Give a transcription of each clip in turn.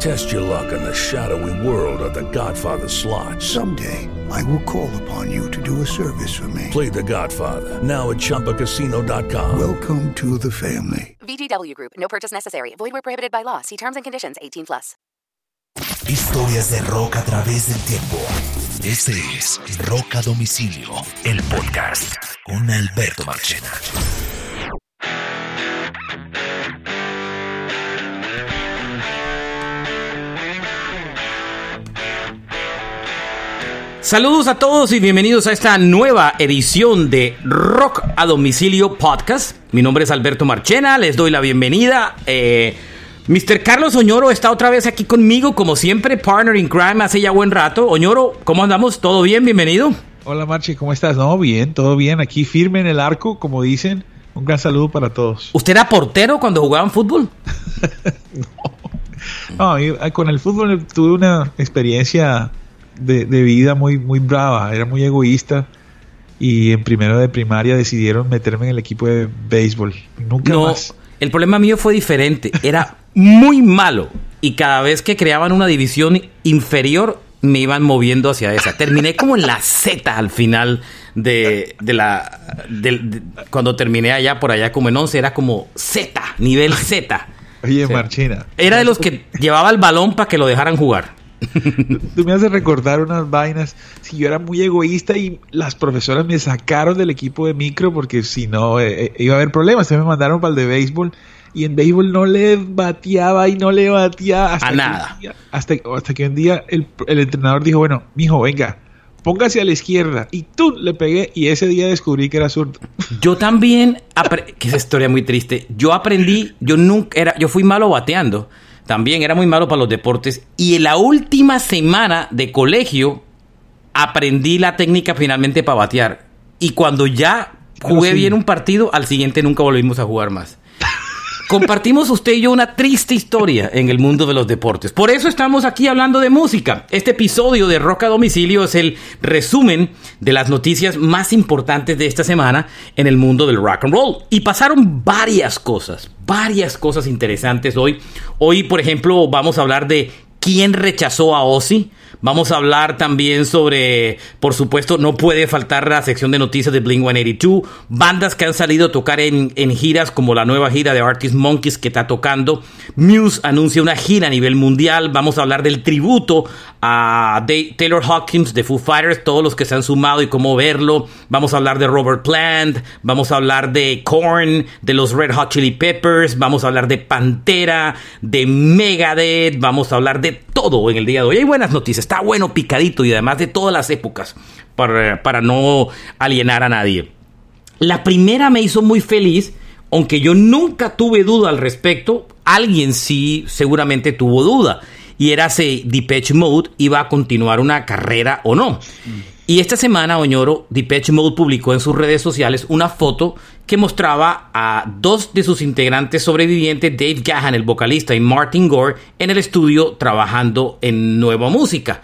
Test your luck in the shadowy world of The Godfather slot. Someday, I will call upon you to do a service for me. Play The Godfather now at ChumbaCasino.com. Welcome to the family. VGW Group. No purchase necessary. Void where prohibited by law. See terms and conditions. 18 plus. Historias de rock a través del tiempo. Este es Rock a Domicilio, el podcast con Alberto Marchena. Saludos a todos y bienvenidos a esta nueva edición de Rock a Domicilio Podcast. Mi nombre es Alberto Marchena, les doy la bienvenida. Eh, Mr. Carlos Oñoro está otra vez aquí conmigo, como siempre, partner in crime hace ya buen rato. Oñoro, ¿cómo andamos? ¿Todo bien? Bienvenido. Hola Marchi, ¿cómo estás? No, bien, todo bien. Aquí firme en el arco, como dicen. Un gran saludo para todos. ¿Usted era portero cuando jugaban fútbol? no. no, con el fútbol tuve una experiencia de, de, vida muy, muy brava, era muy egoísta y en primero de primaria decidieron meterme en el equipo de béisbol. Nunca no, más. El problema mío fue diferente, era muy malo y cada vez que creaban una división inferior me iban moviendo hacia esa. Terminé como en la Z al final de, de la... De, de, cuando terminé allá, por allá como en 11, era como Z, nivel Z. Oye, o sea, Marchina. Era de los que llevaba el balón para que lo dejaran jugar. Tú me haces recordar unas vainas. Si yo era muy egoísta y las profesoras me sacaron del equipo de micro porque si no eh, iba a haber problemas. Se me mandaron para el de béisbol y en béisbol no le bateaba y no le bateaba hasta a que nada. Día, hasta, hasta, que un día el, el, entrenador dijo, bueno, mijo, venga, póngase a la izquierda. Y tú le pegué y ese día descubrí que era zurdo. Yo también, que esa historia muy triste. Yo aprendí, yo nunca era, yo fui malo bateando. También era muy malo para los deportes. Y en la última semana de colegio aprendí la técnica finalmente para batear. Y cuando ya jugué sí. bien un partido, al siguiente nunca volvimos a jugar más. Compartimos usted y yo una triste historia en el mundo de los deportes. Por eso estamos aquí hablando de música. Este episodio de Rock a Domicilio es el resumen de las noticias más importantes de esta semana en el mundo del rock and roll. Y pasaron varias cosas, varias cosas interesantes hoy. Hoy, por ejemplo, vamos a hablar de quién rechazó a Ozzy. Vamos a hablar también sobre, por supuesto, no puede faltar la sección de noticias de Blink 182, bandas que han salido a tocar en, en, giras como la nueva gira de Artist Monkeys que está tocando. Muse anuncia una gira a nivel mundial. Vamos a hablar del tributo a Taylor Hawkins de Foo Fighters, todos los que se han sumado y cómo verlo. Vamos a hablar de Robert Plant, vamos a hablar de Korn, de los Red Hot Chili Peppers, vamos a hablar de Pantera, de Megadeth, vamos a hablar de todo en el día de hoy. Hay buenas noticias, está bueno picadito y además de todas las épocas para, para no alienar a nadie. La primera me hizo muy feliz, aunque yo nunca tuve duda al respecto, alguien sí seguramente tuvo duda. Y era si Depeche Mode iba a continuar una carrera o no. Y esta semana, Oñoro, Depeche Mode publicó en sus redes sociales una foto que mostraba a dos de sus integrantes sobrevivientes, Dave Gahan, el vocalista, y Martin Gore, en el estudio trabajando en nueva música.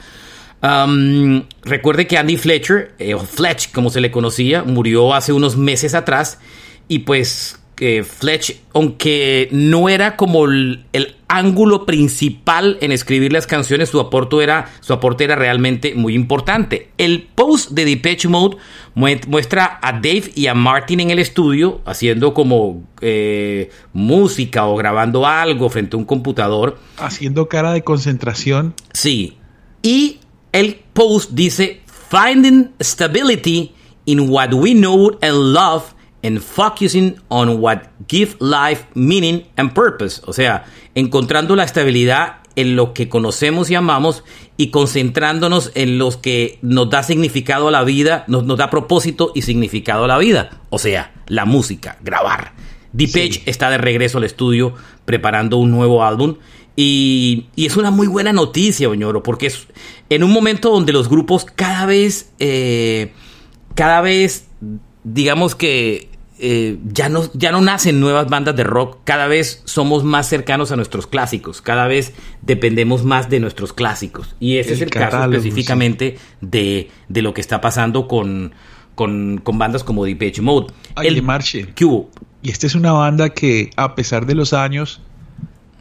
Um, recuerde que Andy Fletcher, eh, o Fletch como se le conocía, murió hace unos meses atrás y pues eh, Fletch, aunque no era como el, el, ángulo principal en escribir las canciones, su aporte, era, su aporte era realmente muy importante. El post de Depeche Mode muestra a Dave y a Martin en el estudio haciendo como eh, música o grabando algo frente a un computador. Haciendo cara de concentración. Sí. Y el post dice, Finding stability in what we know and love and focusing on what give life meaning and purpose. O sea, encontrando la estabilidad en lo que conocemos y amamos y concentrándonos en los que nos da significado a la vida, nos, nos da propósito y significado a la vida. O sea, la música, grabar. Deep está de regreso al estudio preparando un nuevo álbum y, y es una muy buena noticia, Oñoro, porque es en un momento donde los grupos cada vez, eh, cada vez, digamos que eh, ya, no, ya no nacen nuevas bandas de rock, cada vez somos más cercanos a nuestros clásicos, cada vez dependemos más de nuestros clásicos. Y ese es el caso específicamente de, de, lo que está pasando con, con, con bandas como Depeche Mode. Oye, el, Marche. ¿Qué hubo? Y esta es una banda que, a pesar de los años,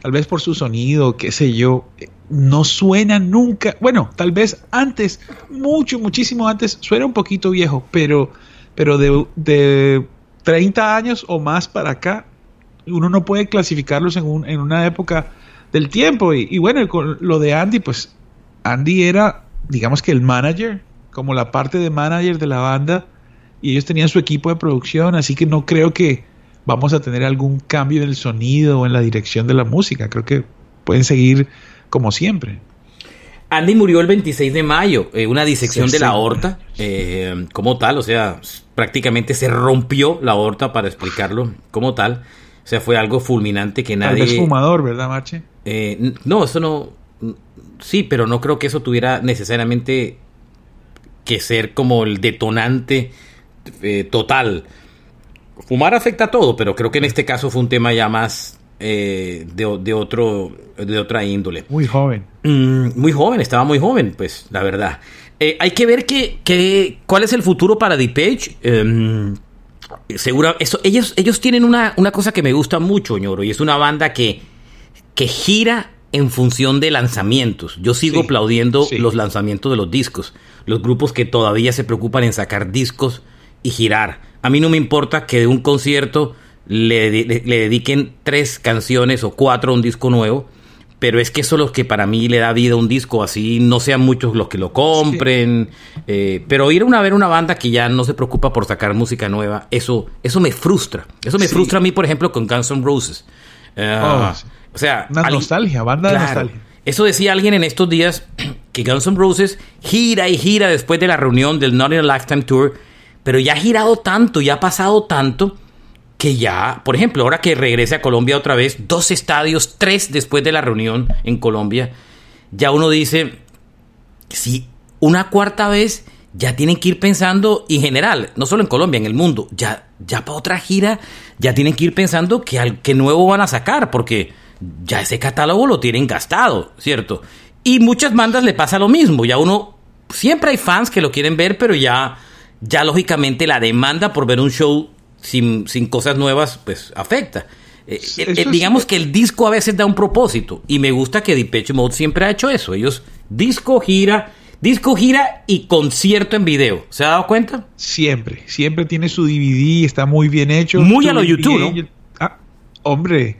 tal vez por su sonido, qué sé yo, no suena nunca. Bueno, tal vez antes, mucho, muchísimo antes, suena un poquito viejo, pero, pero de, de 30 años o más para acá, uno no puede clasificarlos en, un, en una época del tiempo. Y, y, bueno, con lo de Andy, pues Andy era, digamos que el manager, como la parte de manager de la banda, y ellos tenían su equipo de producción, así que no creo que vamos a tener algún cambio en el sonido o en la dirección de la música. Creo que pueden seguir como siempre. Andy murió el 26 de mayo, eh, una disección sí, de la aorta, eh, como tal, o sea, prácticamente se rompió la aorta para explicarlo como tal. O sea, fue algo fulminante que nadie... Tal vez fumador, ¿verdad, Marche? Eh, no, eso no... Sí, pero no creo que eso tuviera necesariamente que ser como el detonante eh, total. Fumar afecta a todo, pero creo que en este caso fue un tema ya más eh, de, de, otro, de otra índole. Muy joven. Mm, muy joven, estaba muy joven, pues, la verdad. Eh, hay que ver que, que, cuál es el futuro para Depeche. Eh, segura, eso, ellos, ellos tienen una, una, cosa que me gusta mucho, ñoro, y es una banda que, que gira en función de lanzamientos. Yo sigo sí, aplaudiendo sí. los lanzamientos de los discos. Los grupos que todavía se preocupan en sacar discos y girar. A mí no me importa que de un concierto le, le, le, dediquen tres canciones o cuatro a un disco nuevo, pero es que eso es lo que para mí le da vida a un disco, así no sean muchos los que lo compren, sí. eh, pero ir a una, ver una banda que ya no se preocupa por sacar música nueva, eso, eso me frustra. Eso me sí. frustra a mí, por ejemplo, con Guns N' Roses. Uh, oh, o sea, una alguien, nostalgia, banda claro, de nostalgia. Eso decía alguien en estos días que Guns N' Roses gira y gira después de la reunión del Not in a Lifetime Tour, pero ya ha girado tanto, ya ha pasado tanto que ya, por ejemplo, ahora que regrese a Colombia otra vez, dos estadios, tres después de la reunión en Colombia, ya uno dice, si una cuarta vez ya tienen que ir pensando, en general, no solo en Colombia, en el mundo, ya, ya para otra gira, ya tienen que ir pensando que, al, que nuevo van a sacar, porque ya ese catálogo lo tienen gastado, ¿cierto? Y muchas bandas le pasa lo mismo, ya uno, siempre hay fans que lo quieren ver, pero ya, ya lógicamente la demanda por ver un show sin, sin cosas nuevas, pues afecta. Eh, eh, digamos que el disco a veces da un propósito y me gusta que Depeche Mode siempre ha hecho eso. Ellos disco gira, disco gira y concierto en video. ¿Se ha dado cuenta? Siempre, siempre tiene su DVD, está muy bien hecho. Muy a lo YouTube, ¿no? Ah, hombre,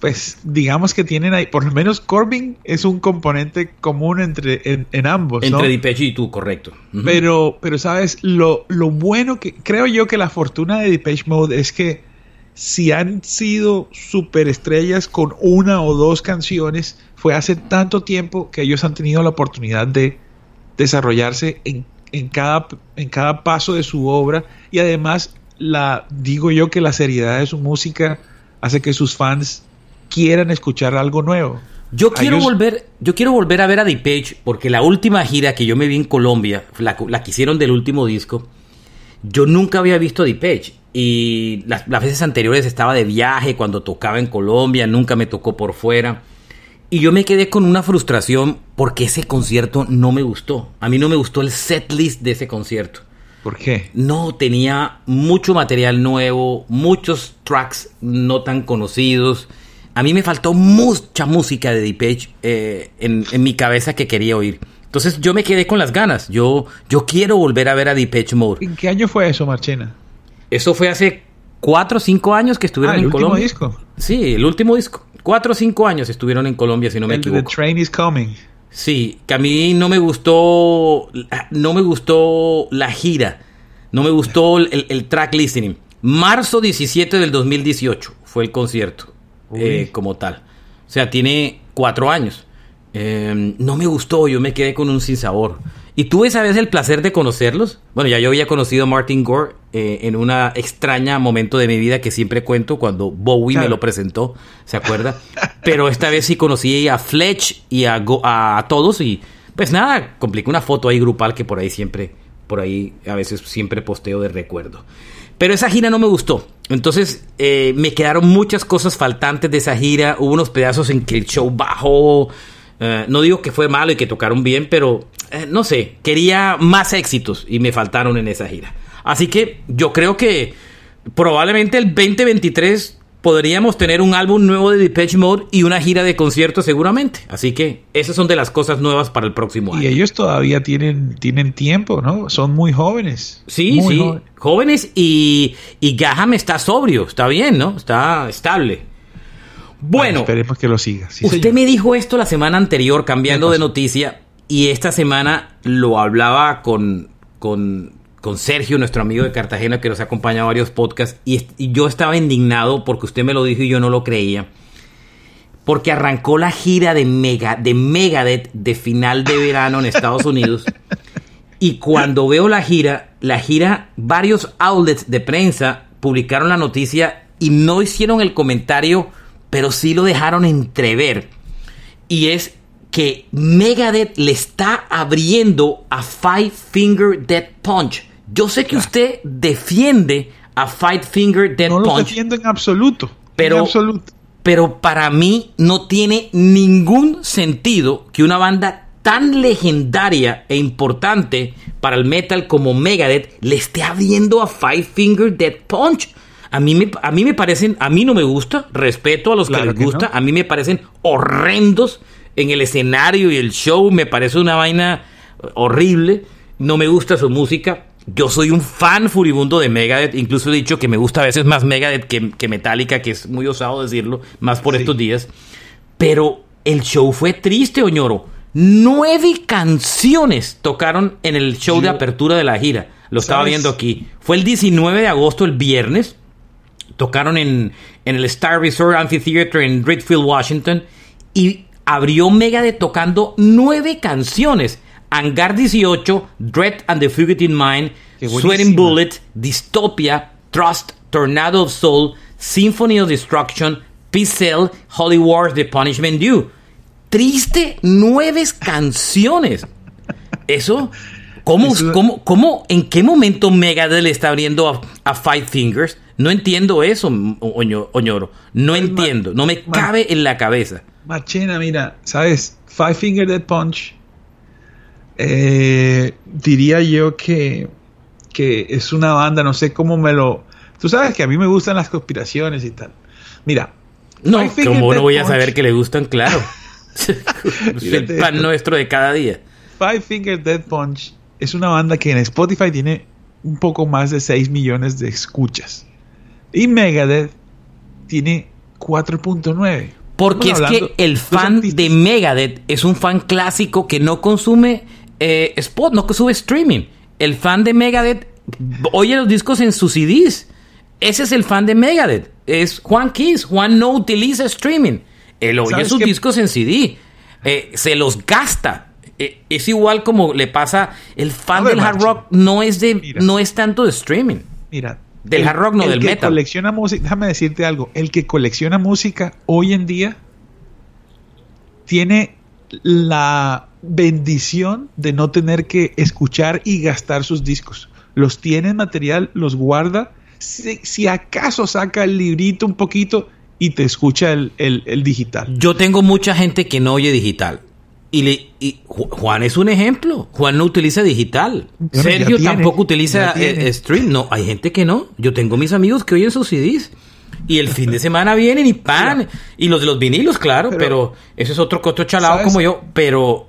pues digamos que tienen ahí, por lo menos Corbin es un componente común entre en, en ambos. Entre ¿no? Y tú, correcto. Uh -huh. Pero, pero sabes, lo, lo bueno que creo yo que la fortuna de Depeche Mode es que si han sido superestrellas con una o dos canciones, fue hace tanto tiempo que ellos han tenido la oportunidad de desarrollarse en, en, cada, en cada paso de su obra y además la digo yo que la seriedad de su música hace que sus fans quieran escuchar algo nuevo. Yo quiero, ellos... volver, yo quiero volver a ver a Depeche porque la última gira que yo me vi en Colombia, la, la que hicieron del último disco, yo nunca había visto a Depeche. Y las, las, veces anteriores estaba de viaje cuando tocaba en Colombia, nunca me tocó por fuera. Y yo me quedé con una frustración porque ese concierto no me gustó. A mí no me gustó el set list de ese concierto. ¿Por qué? No, tenía mucho material nuevo, muchos tracks no tan conocidos. A mí me faltó mucha música de Depeche eh, en, en, mi cabeza que quería oír. Entonces yo me quedé con las ganas. Yo, yo quiero volver a ver a Depeche Mode. ¿En qué año fue eso, Marchena? Eso fue hace cuatro o cinco años que estuvieron ah, en Colombia. ¿El último disco? Sí, el último disco. Cuatro o cinco años estuvieron en Colombia, si no me el equivoco. The Train is Coming. Sí, que a mí no me gustó, no me gustó la gira, no me gustó el, el track listening. Marzo 17 del 2018 fue el concierto eh, como tal. O sea, tiene cuatro años. Eh, no me gustó, yo me quedé con un sinsabor. ¿Y tuve esa vez el placer de conocerlos? Bueno, ya yo había conocido a Martin Gore eh, en un extraña momento de mi vida que siempre cuento cuando Bowie me lo presentó, ¿se acuerda? Pero esta vez sí conocí a Fletch y a, a, todos y pues nada, compliqué una foto ahí grupal que por ahí siempre, por ahí a veces siempre posteo de recuerdo. Pero esa gira no me gustó. Entonces eh, me quedaron muchas cosas faltantes de esa gira. Hubo unos pedazos en que el show bajó. Eh, no digo que fue malo y que tocaron bien, pero eh, no sé, quería más éxitos y me faltaron en esa gira. Así que yo creo que probablemente el 2023 podríamos tener un álbum nuevo de Depeche Mode y una gira de conciertos seguramente. Así que esas son de las cosas nuevas para el próximo año. Y ellos todavía tienen, tienen tiempo, ¿no? Son muy jóvenes. Sí, sí, jóvenes, y, y Gaham está sobrio, está bien, ¿no? Está estable. Bueno, esperemos que lo siga. usted me dijo esto la semana anterior, cambiando de noticia, y esta semana lo hablaba con, con, Sergio, nuestro amigo de Cartagena, que nos ha acompañado a varios podcasts, y, yo estaba indignado porque usted me lo dijo y yo no lo creía. Porque arrancó la gira de, Mega, de Megadeth de final de verano en Estados Unidos. y cuando veo la gira, la gira, varios outlets de prensa publicaron la noticia y no hicieron el comentario, pero sí lo dejaron entrever. Y es que Megadeth le está abriendo a Five Finger Dead Punch. Yo sé que usted defiende a Five Finger Dead Punch. No lo defiendo en absoluto. Pero, en absoluto. pero para mí no tiene ningún sentido que una banda tan legendaria e importante para el metal como Megadeth le esté abriendo a Five Finger Dead Punch. A mí, me, a mí me parecen, a mí no me gusta, respeto a los que les gusta, a mí me parecen horrendos en el escenario y el show me parece una vaina horrible. No me gusta su música. Yo soy un fan furibundo de Megadeth. Incluso he dicho que me gusta a veces más Megadeth que, Metallica, que es muy osado decirlo, más por estos días. Pero el show fue triste, Oñoro. Nueve canciones tocaron en el show de apertura de la gira. Lo estaba viendo aquí. Fue el 19 de agosto, el viernes. Tocaron en, en el Star Resort Amphitheater en Redfield, Washington. Y abrió Megadeth tocando nueve canciones. Hangar 18, Dread and the Fugitive Mind, Sweating Bullet, Dystopia, Trust, Tornado of Soul, Symphony of Destruction, Cell, Holy Wars, The Punishment Due. Triste, nueve canciones. Eso, ¿cómo, cómo, cómo, en qué momento Megadeth le está abriendo a, Five Fingers? No entiendo eso, Oñoro. No entiendo, no me cabe en la cabeza. Machena, mira, ¿sabes? Five Finger Dead Punch. Eh, diría yo que, que es una banda, no sé cómo me lo. Tú sabes que a mí me gustan las conspiraciones y tal. Mira. No, como no voy a saber que le gustan, claro. el pan nuestro de cada día. Five Finger Dead Punch es una banda que en Spotify tiene un poco más de 6 millones de escuchas. Y Megadeth tiene 4.9. Porque es que el fan de Megadeth es un fan clásico que no consume eh, spot, no consume streaming. El fan de Megadeth oye los discos en sus CDs. Ese es el fan de Megadeth. Es Juan Kiss. Juan no utiliza streaming. Él oye sus discos en CD. Eh, se los gasta. Eh, es igual como le pasa el fan del hard rock no es de no es tanto de streaming. Mira, del hard rock, no del que metal. Colecciona música, déjame decirte algo. El que colecciona música hoy en día tiene la bendición de no tener que escuchar y gastar sus discos. Los tiene en material, los guarda. Si, acaso saca el librito un poquito y te escucha el, el digital. Yo tengo mucha gente que no oye digital. Y, le, Juan es un ejemplo. Juan no utiliza digital. Sergio tampoco utiliza eh, stream. No, hay gente que no. Yo tengo mis amigos que oyen sus CDs. Y el fin de semana vienen y pan. Y los de los vinilos, claro. Pero, eso es otro, otro chalado como yo. Pero.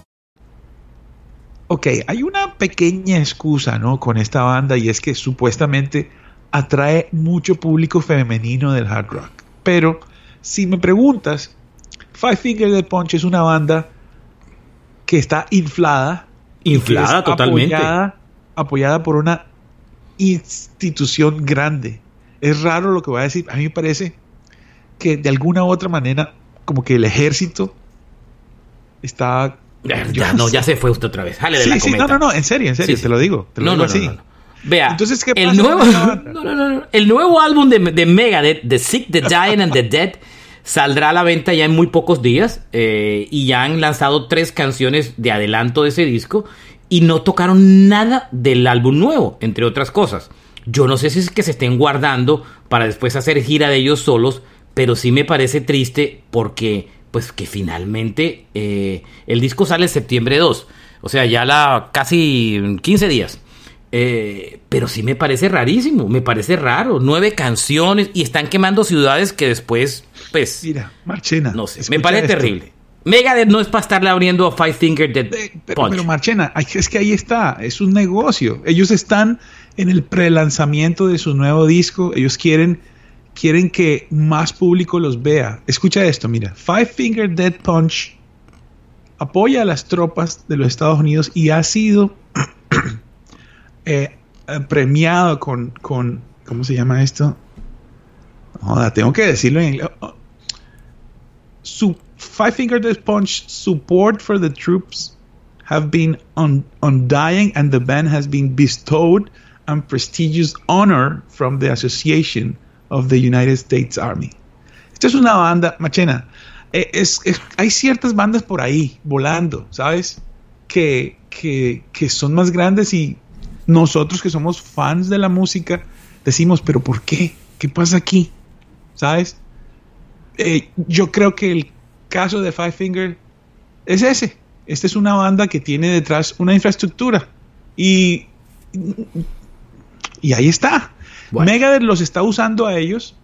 Ok, hay una pequeña excusa, ¿no? Con esta banda y es que supuestamente atrae mucho público femenino del hard rock. Pero si me preguntas, Five Finger Death Punch es una banda que está inflada. Inflada es totalmente. Apoyada, apoyada por una institución grande. Es raro lo que voy a decir. A mí me parece que de alguna u otra manera, como que el ejército está Ya, ya, no, ya se fue usted otra vez. Jale de Sí, la sí, cometa. no, no, no, en serio, en serio, Sí, te lo digo, te lo No, digo no, no, así. no, no. Vea, Entonces, ¿qué el nuevo, el nuevo álbum de, de Megadeth, The Sick, The Dying and The Dead, saldrá a la venta ya en muy pocos días eh, y ya han lanzado tres canciones de adelanto de ese disco y no tocaron nada del álbum nuevo, entre otras cosas. Yo no sé si es que se estén guardando para después hacer gira de ellos solos, pero sí me parece triste porque, pues, que finalmente eh, el disco sale en septiembre 2, o sea, ya la casi 15 días. Eh, pero sí me parece rarísimo, me parece raro. Nueve canciones y están quemando ciudades que después, pues, Mira, Marchena. no sé, me parece esto. terrible. Megadeth no es para estarle abriendo a Five Finger Dead Pero, Punch. pero Marchena, es que ahí está, es un negocio. Ellos están en el prelanzamiento de su nuevo disco, ellos quieren, quieren que más público los vea. Escucha esto, mira, Five Finger Dead Punch apoya a las tropas de los Estados Unidos y ha sido eh, eh, premiado con, con, ¿cómo se llama esto? Joda, tengo que decirlo en inglés. Oh, Five Finger Death Punch support for the troops have been un- undying and the band has been bestowed a prestigious honor from the Association of the United States Army. Esta es una banda, Machena, eh, es, es- hay ciertas bandas por ahí volando, ¿sabes? Que, que, que son más grandes y nosotros que somos fans de la música decimos, pero ¿por qué? ¿Qué pasa aquí? ¿Sabes? Eh, yo creo que el caso de Five Finger es ese. Esta es una banda que tiene detrás una infraestructura. Y, y ahí está. Bueno. Megadeth los está usando a ellos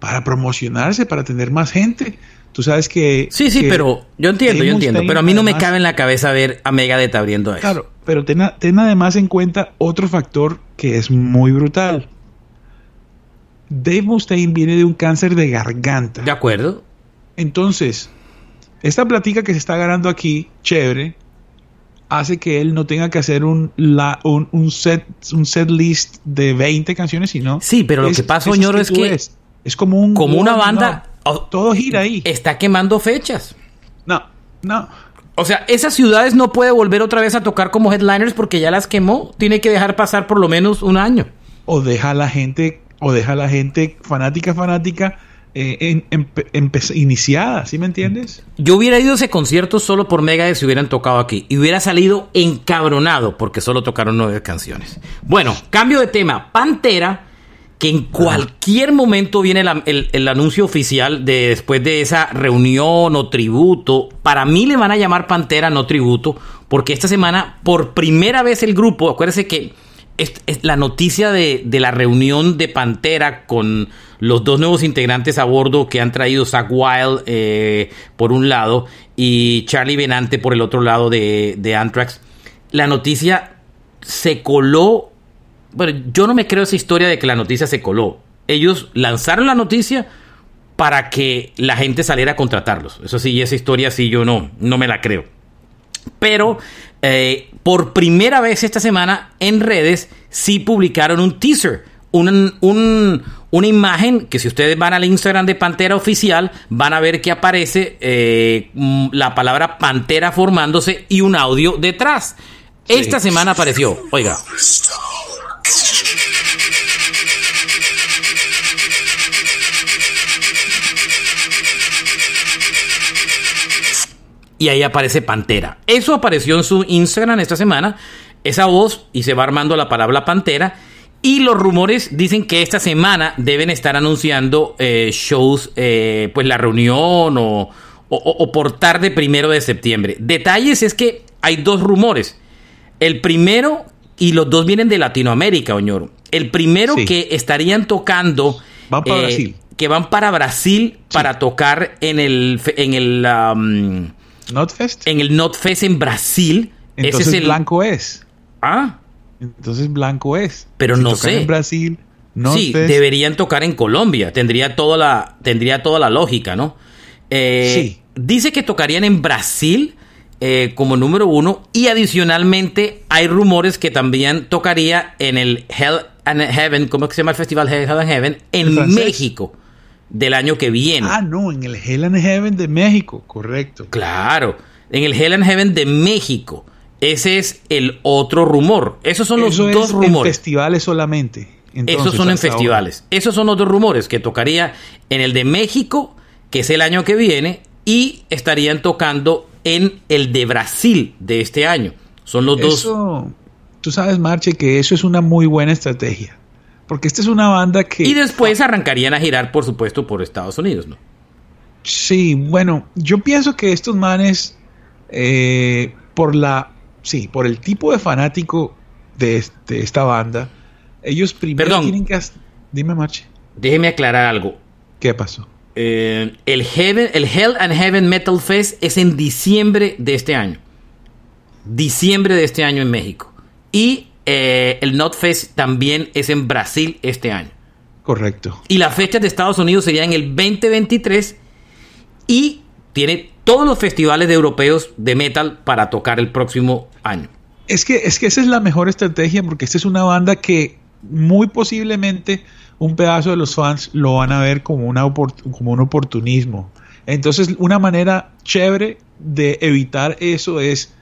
para promocionarse, para tener más gente. Tú sabes que... Sí, sí, que pero yo entiendo, yo entiendo. Pero a mí no me cabe en la cabeza ver a Megadeth abriendo eso. Claro, pero ten, ten además en cuenta otro factor que es muy brutal. Dave Mustaine viene de un cáncer de garganta. ¿De acuerdo? Entonces, esta platica que se está ganando aquí, chévere, hace que él no tenga que hacer un, la- un, un set, un set list de 20 canciones, sino... Sí, pero lo que pasa, Ñoro, es que-. Es como un... Como una banda Todo gira ahí. está quemando fechas. No, no. O sea, esas ciudades no puede volver otra vez a tocar como headliners porque ya las quemó. Tiene que dejar pasar por lo menos un año. o deja a la gente o deja a la gente fanática fanática eh, en- iniciada, ¿sí me entiendes? Yo hubiera ido a ese concierto solo por Megadeth si hubieran tocado aquí. Y hubiera salido encabronado porque solo tocaron nueve canciones. Bueno, cambio de tema. Pantera, que en cualquier momento viene el anuncio oficial de después de esa reunión o tributo. Para mí le van a llamar Pantera, no tributo, porque esta semana por primera vez el grupo, acuérdense que es, la noticia de, de la reunión de Pantera con los dos nuevos integrantes a bordo que han traído Zach Wild eh, por un lado y Charlie Benante por el otro lado de, de Anthrax. La noticia se coló. Bueno, yo no me creo esa historia de que la noticia se coló. Ellos lanzaron la noticia para que la gente saliera a contratarlos. Eso sí, esa historia sí yo no, no me la creo. Pero eh, por primera vez esta semana en redes sí publicaron un teaser, un, un, una imagen que si ustedes van al Instagram de Pantera Oficial van a ver que aparece eh, mm, la palabra Pantera formándose y un audio detrás. Esta semana apareció, oiga. Y ahí aparece Pantera. Eso apareció en su Instagram esta semana, esa voz, y se va armando la palabra Pantera. Y los rumores dicen que esta semana deben estar anunciando eh, shows, eh, pues la reunión o, o, o, por tarde primero de septiembre. Detalles es que hay dos rumores. El primero, y los dos vienen de Latinoamérica, Oñoro. El primero sí. que estarían tocando... Van para eh, Brasil. Que van para Brasil sí. para tocar en el... En el um, Notfest. En el Notfest en Brasil. Entonces Ese es el... blanco es. Ah. Entonces blanco es. Pero si no sé. En Brasil. Sí, deberían tocar en Colombia. Tendría toda la, tendría toda la lógica, ¿no? Eh, sí. Dice que tocarían en Brasil eh, como número uno. Y adicionalmente hay rumores que también tocaría en el Hell and Heaven. ¿Cómo se llama el festival Hell and Heaven? En México del año que viene. Ah, no, en el Hell and Heaven de México, correcto. Claro, en el Hell and Heaven de México. Ese es el otro rumor. Esos son Eso los dos es rumores. En festivales solamente. Entonces, Esos son en festivales. Ahora. Esos son los dos rumores que tocaría en el de México, que es el año que viene, y estarían tocando en el de Brasil de este año. Son los eso, dos. Tú sabes, Marche, que eso es una muy buena estrategia. Porque esta es una banda que... Y después arrancarían a girar, por supuesto, por Estados Unidos, ¿no? Sí, bueno, yo pienso que estos manes, eh, por la... Sí, por el tipo de fanático de, de esta banda, ellos primero Perdón. tienen que... Dime, Marche. Déjeme aclarar algo. ¿Qué pasó? Eh, el, Heaven, el Hell and Heaven Metal Fest es en diciembre de este año. Diciembre de este año en México. Y eh, el NotFest también es en Brasil este año. Correcto. Y las fechas de Estados Unidos serían el 2023 y tiene todos los festivales de europeos de metal para tocar el próximo año. Es que, es que esa es la mejor estrategia porque esta es una banda que muy posiblemente un pedazo de los fans lo van a ver como, una como un oportunismo. Entonces, una manera chévere de evitar eso es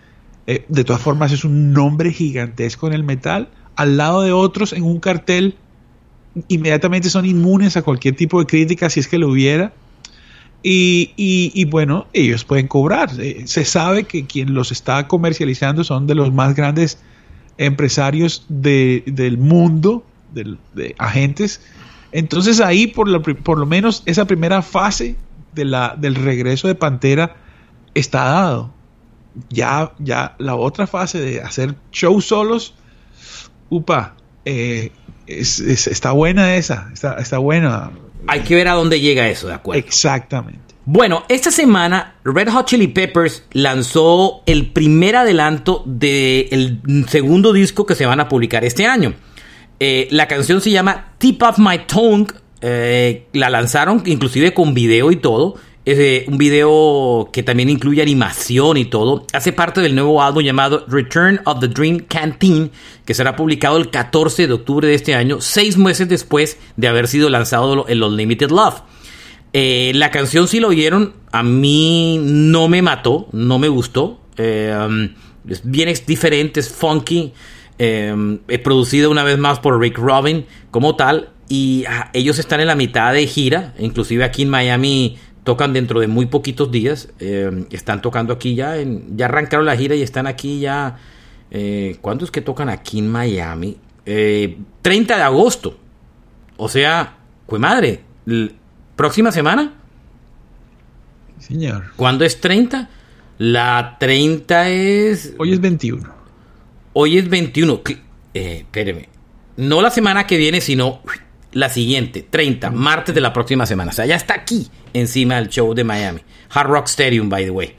eh, de todas formas es un nombre gigantesco en el metal, al lado de otros en un cartel, inmediatamente son inmunes a cualquier tipo de crítica si es que lo hubiera. Y, y, y bueno, ellos pueden cobrar. Eh, se sabe que quien los está comercializando son de los más grandes empresarios de, del mundo, de, de, agentes. Entonces ahí por lo, por lo menos esa primera fase de la, del regreso de Pantera está dado ya, ya la otra fase de hacer shows solos, upa, eh, es, es, está buena esa, está, está buena. Hay que ver a dónde llega eso, de acuerdo. Exactamente. Bueno, esta semana Red Hot Chili Peppers lanzó el primer adelanto del segundo disco que se van a publicar este año. Eh, la canción se llama Tip of My Tongue. Eh, la lanzaron inclusive con video y todo. Eh, un video que también incluye animación y todo. Hace parte del nuevo álbum llamado Return of the Dream Canteen, que será publicado el 14 de octubre de este año, seis meses después de haber sido lanzado en los Limited Love. Eh, la canción, si lo oyeron, a mí no me mató, no me gustó. Eh, um, es bien diferente, es funky. Es producida una vez más por Rick Robin como tal. Y ah, ellos están en la mitad de gira, inclusive aquí en Miami tocan dentro de muy poquitos días. Eh, están tocando aquí ya. En, ya arrancaron la gira y están aquí ya. Eh, ¿Cuándo es que tocan aquí en Miami? Eh, 30 de agosto. O sea, pues madre. Próxima semana. Señor. ¿Cuándo es 30? La 30 es. Hoy es 21. Hoy es 21. eh, espéreme, no la semana que viene, sino la siguiente, 30, martes de la próxima semana. O sea, ya está aquí encima del show de Miami. Hard Rock Stadium, by the way.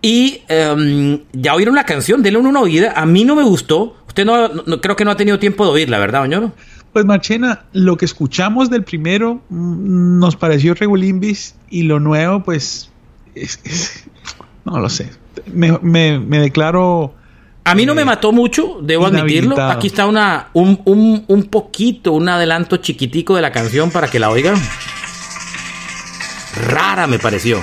Y em, ya oyeron la canción, denle una oída. A mí no me gustó. Usted no, no- creo que no ha tenido tiempo de oírla, ¿verdad, Oñoro? Pues Marchena, lo que escuchamos del primero mm, nos pareció regulimbis y lo nuevo, pues, es- es- no lo sé. Me, me- me declaro... A mí no me mató mucho, debo admitirlo. Aquí está una, un, un, un poquito, un adelanto chiquitico de la canción para que la oigan. Rara me pareció.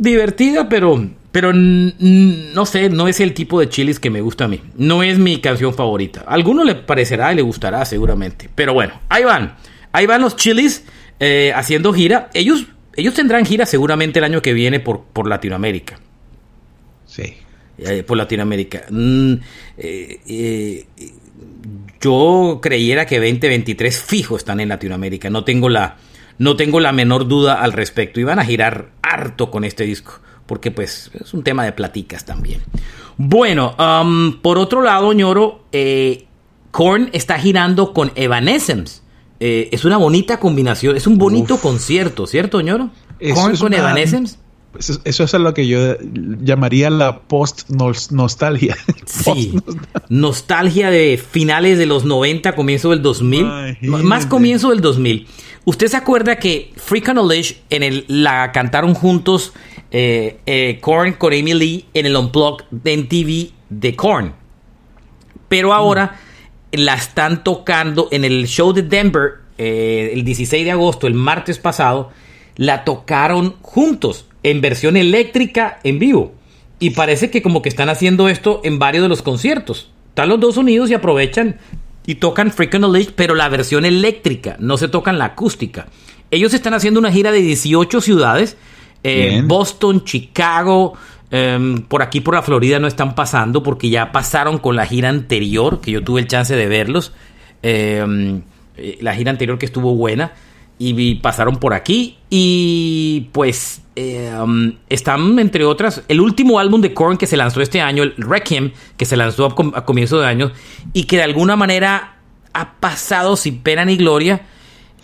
Divertida, pero, pero no sé, no es el tipo de chilis que me gusta a mí. No es mi canción favorita. A alguno le parecerá y le gustará seguramente. Pero bueno, ahí van. Ahí van los chilis eh, haciendo gira. Ellos, ellos tendrán gira seguramente el año que viene por, por Latinoamérica. Sí. Eh, por Latinoamérica. Mm, eh, yo creyera que 2023 fijo están en Latinoamérica. No tengo la, no tengo la menor duda al respecto. Y van a girar harto con este disco. Porque pues es un tema de platicas también. Bueno, um, por otro lado, ñoro, eh, Korn está girando con Evanescence. Eh, es una bonita combinación, es un bonito concierto, ¿cierto, ñoro? Eso Korn con una- Evanescence. Eso, eso es a lo que yo llamaría la post-nostalgia. Sí, nostalgia de finales de los 90, comienzo del 2000, Imagínate. más comienzo del 2000. ¿Usted se acuerda que Freak on a Leash en el, la cantaron juntos eh, eh, Korn con Amy Lee en el Unplugged de MTV de Korn? Pero ahora la están tocando en el show de Denver eh, el 16 de agosto, el martes pasado, la tocaron juntos en versión eléctrica en vivo. Y parece que como que están haciendo esto en varios de los conciertos. Están los dos unidos y aprovechan y tocan Freak on the Leash, pero la versión eléctrica, no se tocan la acústica. Ellos están haciendo una gira de 18 ciudades. eh. Boston, Chicago, em, por aquí por la Florida no están pasando porque ya pasaron con la gira anterior, que yo tuve el chance de verlos. Em, eh, la gira anterior que estuvo buena. Y pasaron por aquí. Y pues eh, um, están, entre otras, el último álbum de Korn que se lanzó este año, el Requiem, que se lanzó a, com- a comienzo de año. Y que de alguna manera ha pasado sin pena ni gloria.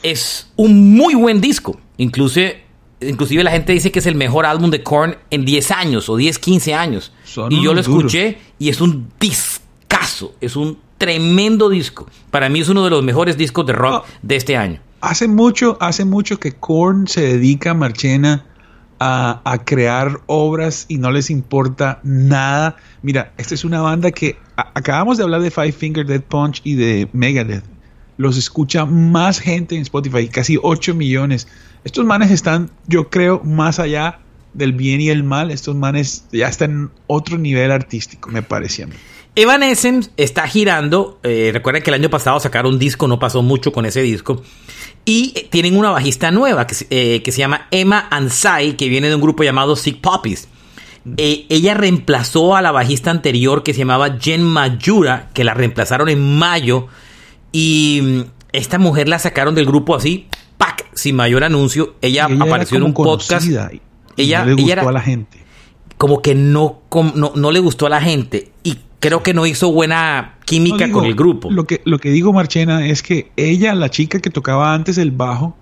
Es un muy buen disco. Inclusive, inclusive la gente dice que es el mejor álbum de Korn en 10 años o 10, 15 años. Son y yo lo duros. escuché y es un discazo. Es un tremendo disco. Para mí es uno de los mejores discos de rock de este año. Hace mucho, hace mucho que Korn se dedica, Marchena, a, a crear obras y no les importa nada. Mira, esta es una banda que acabamos de hablar de Five Finger Dead Punch y de Megadeth. Los escucha más gente en Spotify, casi 8 millones. Estos manes están, yo creo, más allá del bien y el mal. Estos manes ya están en otro nivel artístico, me parece a mí. Evanescence está girando. eh, recuerden que el año pasado sacaron un disco, no pasó mucho con ese disco. Y eh, tienen una bajista nueva que, se- eh, que se llama Emma Ansai, que viene de un grupo llamado Sick Puppies. Eh, ella reemplazó a la bajista anterior que se llamaba Jen Mayura, que la reemplazaron en mayo. Y mm, esta mujer la sacaron del grupo así, ¡pac! sin mayor anuncio. Ella, apareció en un podcast. Ella, no le ella gustó era- a la gente. como que no, no le gustó a la gente y creo que no hizo buena química No, digo, con el grupo. Lo que, lo que digo, Marchena, es que ella, la chica que tocaba antes el bajo,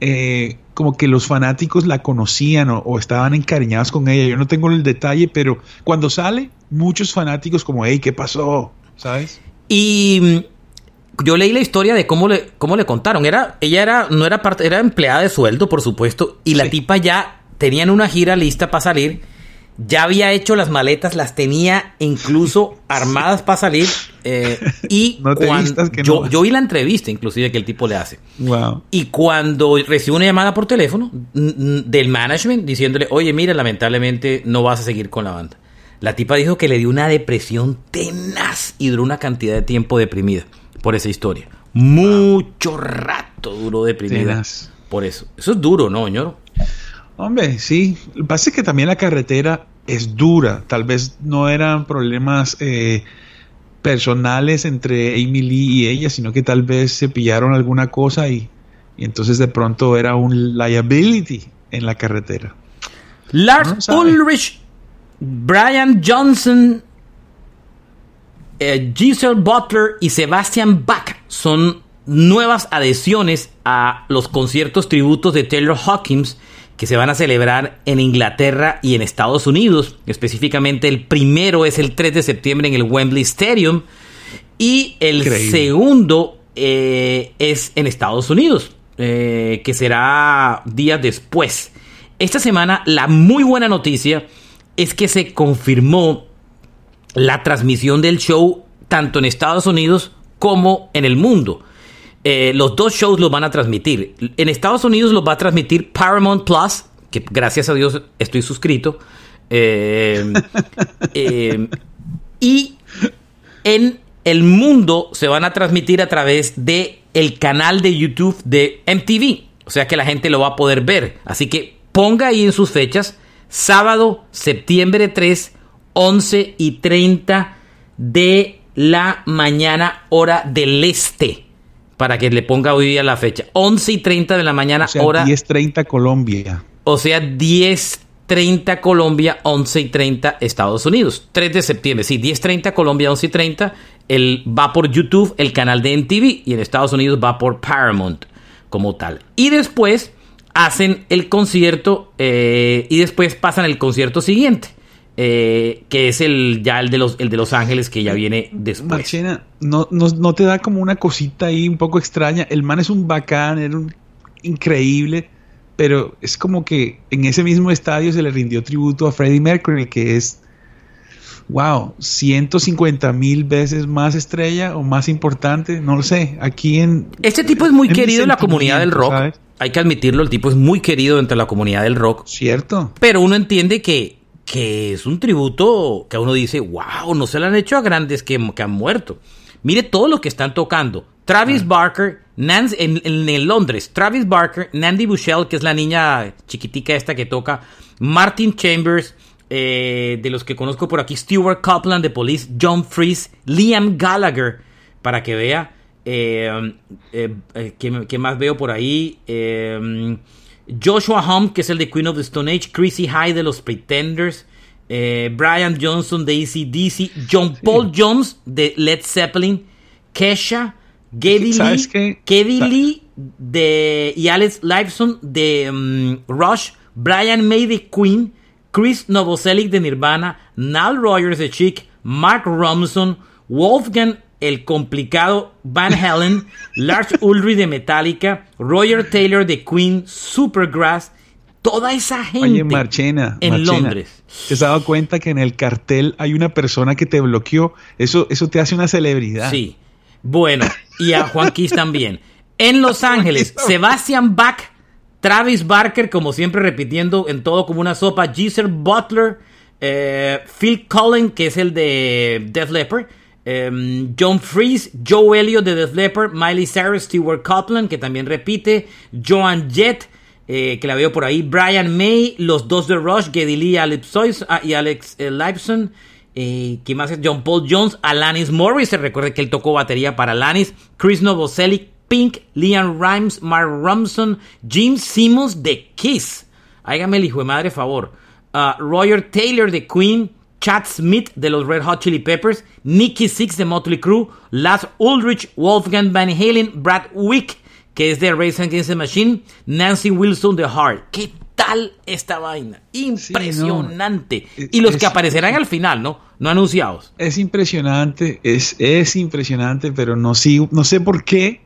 eh, como que los fanáticos la conocían o, o estaban encariñados con ella. Yo no tengo el detalle, pero cuando sale, muchos fanáticos como, hey, ¿qué pasó? ¿Sabes? Y mm, yo leí la historia de cómo le, cómo le contaron. Era, ella era, no era parte, era empleada de sueldo, por supuesto, y la tipa ya tenían una gira lista para salir. Ya había hecho las maletas, las tenía incluso armadas para salir. eh, y No te cuan- vistas que yo, no. yo vi la entrevista, inclusive, que el tipo le hace. Wow. Y cuando recibe una llamada por teléfono del management diciéndole, oye, mira, lamentablemente no vas a seguir con la banda. La tipa dijo que le dio una depresión tenaz y duró una cantidad de tiempo deprimida por esa historia. Mucho rato duró deprimida. Tenaz. por eso. Eso es duro, ¿no, ñoro? Hombre, sí. Lo que pasa es que también la carretera es dura. Tal vez no eran problemas eh, personales entre Amy Lee y ella, sino que tal vez se pillaron alguna cosa y, y entonces de pronto era un liability en la carretera. Lars Ulrich, Brian Johnson, eh, Giselle Butler y Sebastian Bach son nuevas adhesiones a los conciertos tributos de Taylor Hawkins que se van a celebrar en Inglaterra y en Estados Unidos. Específicamente el primero es el 3 de septiembre en el Wembley Stadium y el Increíble. segundo eh, es en Estados Unidos, eh, que será días después. Esta semana la muy buena noticia es que se confirmó la transmisión del show tanto en Estados Unidos como en el mundo. Eh, los dos shows los van a transmitir. En Estados Unidos los va a transmitir Paramount Plus, que gracias a Dios estoy suscrito. Eh, eh, y en el mundo se van a transmitir a través de el canal de YouTube de MTV. O sea que la gente lo va a poder ver. Así que ponga ahí en sus fechas. Sábado, septiembre 3, 11 y 30 de la mañana, hora del este. Para que le ponga hoy día la fecha. 11 y 30 de la mañana, O sea, hora. 10.30 Colombia. O sea, 10.30 Colombia, 11 y 30 Estados Unidos. 3 de septiembre, sí, 10.30 Colombia, 11 y 30. El, va por YouTube, el canal de MTV, y en Estados Unidos va por Paramount como tal. Y después hacen el concierto eh, y después pasan el concierto siguiente. Eh, que es el ya el de los el de Los Ángeles que ya viene después. Marchena, no, no, no te da como una cosita ahí un poco extraña. El man es un bacán, era un increíble, pero es como que en ese mismo estadio se le rindió tributo a Freddie Mercury, que es, wow, 150 mil veces más estrella o más importante, no lo sé. Aquí en. Este tipo es muy en querido en la comunidad del rock. Hay que admitirlo, el tipo es muy querido entre la comunidad del rock. Cierto. Pero uno entiende que, que es un tributo que a uno dice, wow, no se lo han hecho a grandes que, que han muerto. Mire todo lo que están tocando. Travis Barker, Nancy, en, en- en Londres, Travis Barker, Nandy Bushell, que es la niña chiquitica esta que toca, Martin Chambers, eh, de los que conozco por aquí, Stuart Copeland de Police, John Freeze, Liam Gallagher, para que vea. Eh, eh, eh, ¿qué, qué más veo por ahí? Joshua Hum, que es el de Queen of the Stone Age, Chrissy High de los Pretenders, eh, Brian Johnson de ACDC, John Paul Jones de Led Zeppelin, Kesha, Geddy ¿Sabes Lee? Geddy Lee de, y Alex Lifeson de mm, Rush, Brian May de Queen, Chris Novoselic de Nirvana, Nal Rogers de Chic, Mark Ronson, Wolfgang el complicado Van Halen, Lars Ulrich de Metallica, Roger Taylor de Queen, Supergrass, toda esa gente Oye, Marchena, en Marchena, Londres. ¿Te has dado cuenta que en el cartel hay una persona que te bloqueó? Eso, eso te hace una celebridad. Sí. Bueno, y a Juan Kiss también. En Los Ángeles, Sebastian Bach, Travis Barker, como siempre repitiendo en todo como una sopa, Giselle Butler, eh, Phil Cullen, que es el de Def Leppard, eh, John Freeze, Joe Elliott de Def Leppard, Miley Cyrus, Stewart Copeland, que también repite, Joan Jett, eh, que la veo por ahí, Brian May, los dos de Rush, Geddy Lee ah, y Alex eh, Lifeson, eh, ¿Quién más es? John Paul Jones, Alanis Morris. Se recuerda que él tocó batería para Alanis. Chris Novoselic, Pink, Liam Rimes, Mark Ronson, Jim Simmons de Kiss. Hágame el hijo de madre favor. Ah, Roger Taylor de Queen. Chad Smith de los Red Hot Chili Peppers. Nicky Six de Motley Crue. Lars Ulrich, Wolfgang Van Halen, Brad Wick, que es de Race Against the Machine. Nancy Wilson de Heart. ¿Qué tal esta vaina? Impresionante. Es- y los es- que aparecerán al final, ¿no? No anunciados. Es impresionante, es, es impresionante, pero no, sí, no sé por qué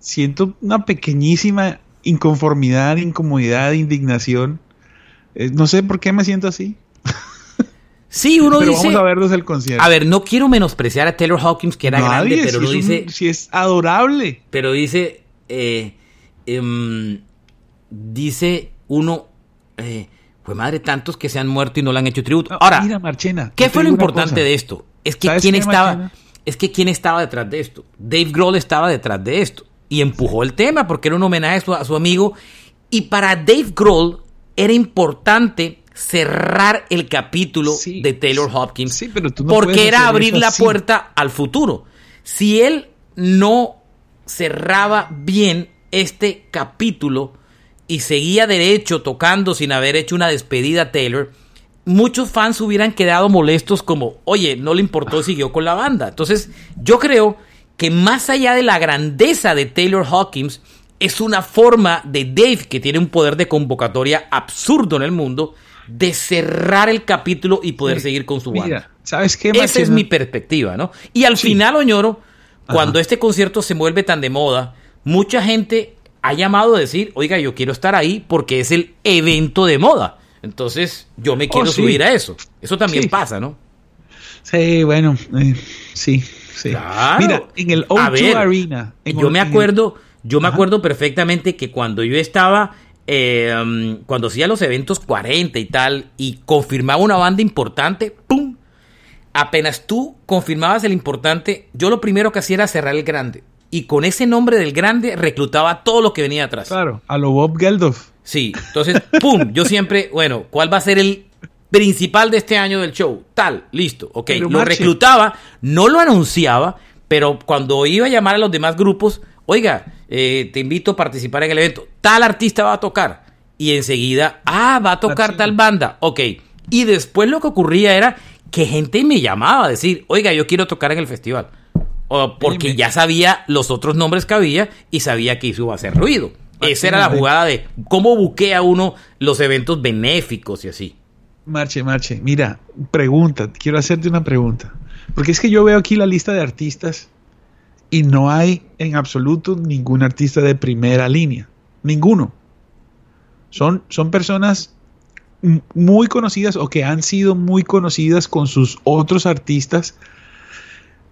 siento una pequeñísima inconformidad, incomodidad, indignación. Eh, no sé por qué me siento así. Sí, uno pero dice. vamos a vernos el concierto. A ver, no quiero menospreciar a Taylor Hawkins, que era Nadie, grande, pero si uno dice. si es adorable. Pero dice. eh, em, dice uno. Eh, pues madre, tantos que se han muerto y no le han hecho tributo. Ahora, Mira, Marchena. ¿qué fue lo importante cosa. de esto? Es que ¿Sabes quién estaba. Marchena? Es que quién estaba detrás de esto. Dave Grohl estaba detrás de esto. y empujó el tema porque era un homenaje a su, a su amigo. Y para Dave Grohl era importante cerrar el capítulo de Taylor Hopkins Sí, pero tú no porque era abrir la así. puerta al futuro. Si él no cerraba bien este capítulo y seguía derecho tocando sin haber hecho una despedida a Taylor, muchos fans hubieran quedado molestos como, oye, no le importó y siguió con la banda. Entonces, yo creo que más allá de la grandeza de Taylor Hawkins, es una forma de Dave, que tiene un poder de convocatoria absurdo en el mundo, de cerrar el capítulo y poder Sí. seguir con su Mira, banda. ¿sabes qué, Esa es mi perspectiva, ¿no? Y al final, Oñoro, cuando este concierto se vuelve tan de moda, mucha gente ha llamado a decir, oiga, yo quiero estar ahí porque es el evento de moda. Entonces, yo me quiero Oh, sí. subir a eso. Eso también pasa, ¿no? Sí, bueno, eh, sí, sí. Claro. Mira, en el A O2 ver, Arena. en yo me acuerdo, yo me acuerdo perfectamente que cuando yo estaba, eh, um, cuando hacía los eventos 40 y tal, y confirmaba una banda importante, ¡pum! Apenas tú confirmabas el importante, yo lo primero que hacía era cerrar el grande. Y con ese nombre del grande reclutaba todo lo que venía atrás. Claro, a lo Bob Geldof. Sí, entonces, ¡pum! Yo siempre, bueno, ¿cuál va a ser el principal de este año del show? Tal, listo, ok. Pero, lo Marche. reclutaba, no lo anunciaba, pero cuando iba a llamar a los demás grupos, oiga, eh, te invito a participar en el evento, tal artista va a tocar. Y enseguida, ah, va a tocar tal banda, ok. Y después lo que ocurría era que gente me llamaba a decir, oiga, yo quiero tocar en el festival. O porque Dime. ya sabía los otros nombres que había y sabía que eso iba a hacer ruido. Esa era la jugada de cómo buquea uno los eventos benéficos y así. Marche, Marche, mira, pregunta, quiero hacerte una pregunta. Porque es que yo veo aquí la lista de artistas y no hay en absoluto ningún artista de primera línea. Ninguno. Son, son personas muy conocidas o que han sido muy conocidas con sus otros artistas.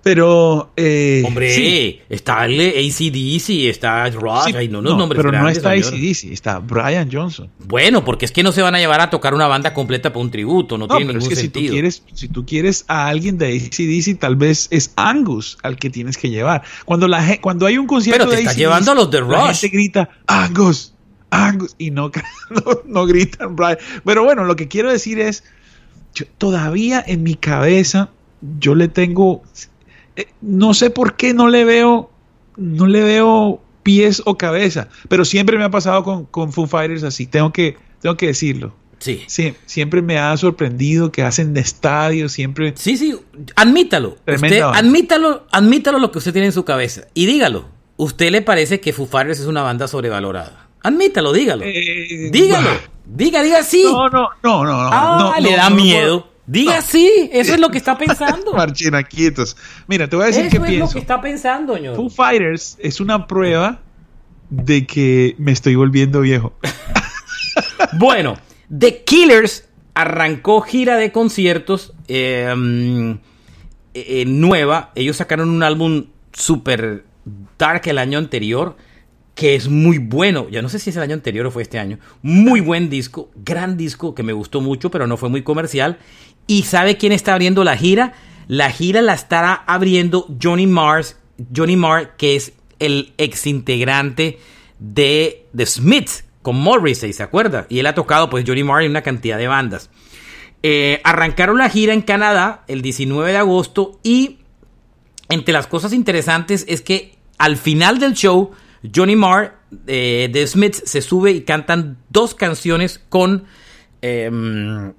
Pero. eh, Hombre, sí. está el ACDC, está Rush, Sí, hay no, no, nombres pero no está. ACDC, está Brian Johnson. Bueno, porque es que no se van a llevar a tocar una banda completa para un tributo, no, No, tiene pero es ningún que si sentido. tú, quieres, si tú quieres a alguien de ACDC, tal vez es Angus al que tienes que llevar. Cuando, la, cuando hay un concierto Pero te de estás llevando a los de La Rush. gente grita Angus, Angus, y no, no, no gritan Brian. Pero bueno, lo que quiero decir es, yo todavía en mi cabeza, yo le tengo, eh, no sé por qué no le veo, no le veo pies o cabeza, pero siempre me ha pasado con, con Foo Fighters así, tengo que, tengo que decirlo. Sí. Sie- siempre me ha sorprendido que hacen de estadio, siempre. Sí, sí, admítalo. Usted, admítalo, admítalo lo que usted tiene en su cabeza y dígalo. ¿Usted le parece que Foo Fighters es una banda sobrevalorada? Admítalo, dígalo. dígalo. Diga, diga sí. Eh, No, no, no, no. Ah, no, le no, da no miedo. Diga sí, eso es lo que está pensando. Marchena, quietos. Mira, te voy a decir Eso qué es lo que está pensando, ñor. Foo Fighters es una prueba de que me estoy volviendo viejo. Bueno, The Killers arrancó gira de conciertos eh, mm, eh, nueva. Ellos sacaron un álbum super dark el año anterior, que es muy bueno. Ya no sé si es el año anterior o fue este año. Muy buen disco, gran disco que me gustó mucho, pero no fue muy comercial. ¿Y sabe quién está abriendo la gira? La gira la estará abriendo Johnny Mars, Johnny Marr, que es el ex integrante de The Smiths con Morrissey, ¿se acuerda? Y él ha tocado, pues, Johnny Marr en una cantidad de bandas. Eh, arrancaron la gira en Canadá el 19 de agosto y entre las cosas interesantes es que al final del show, Johnny Marr eh, de Smiths se sube y cantan dos canciones con, em,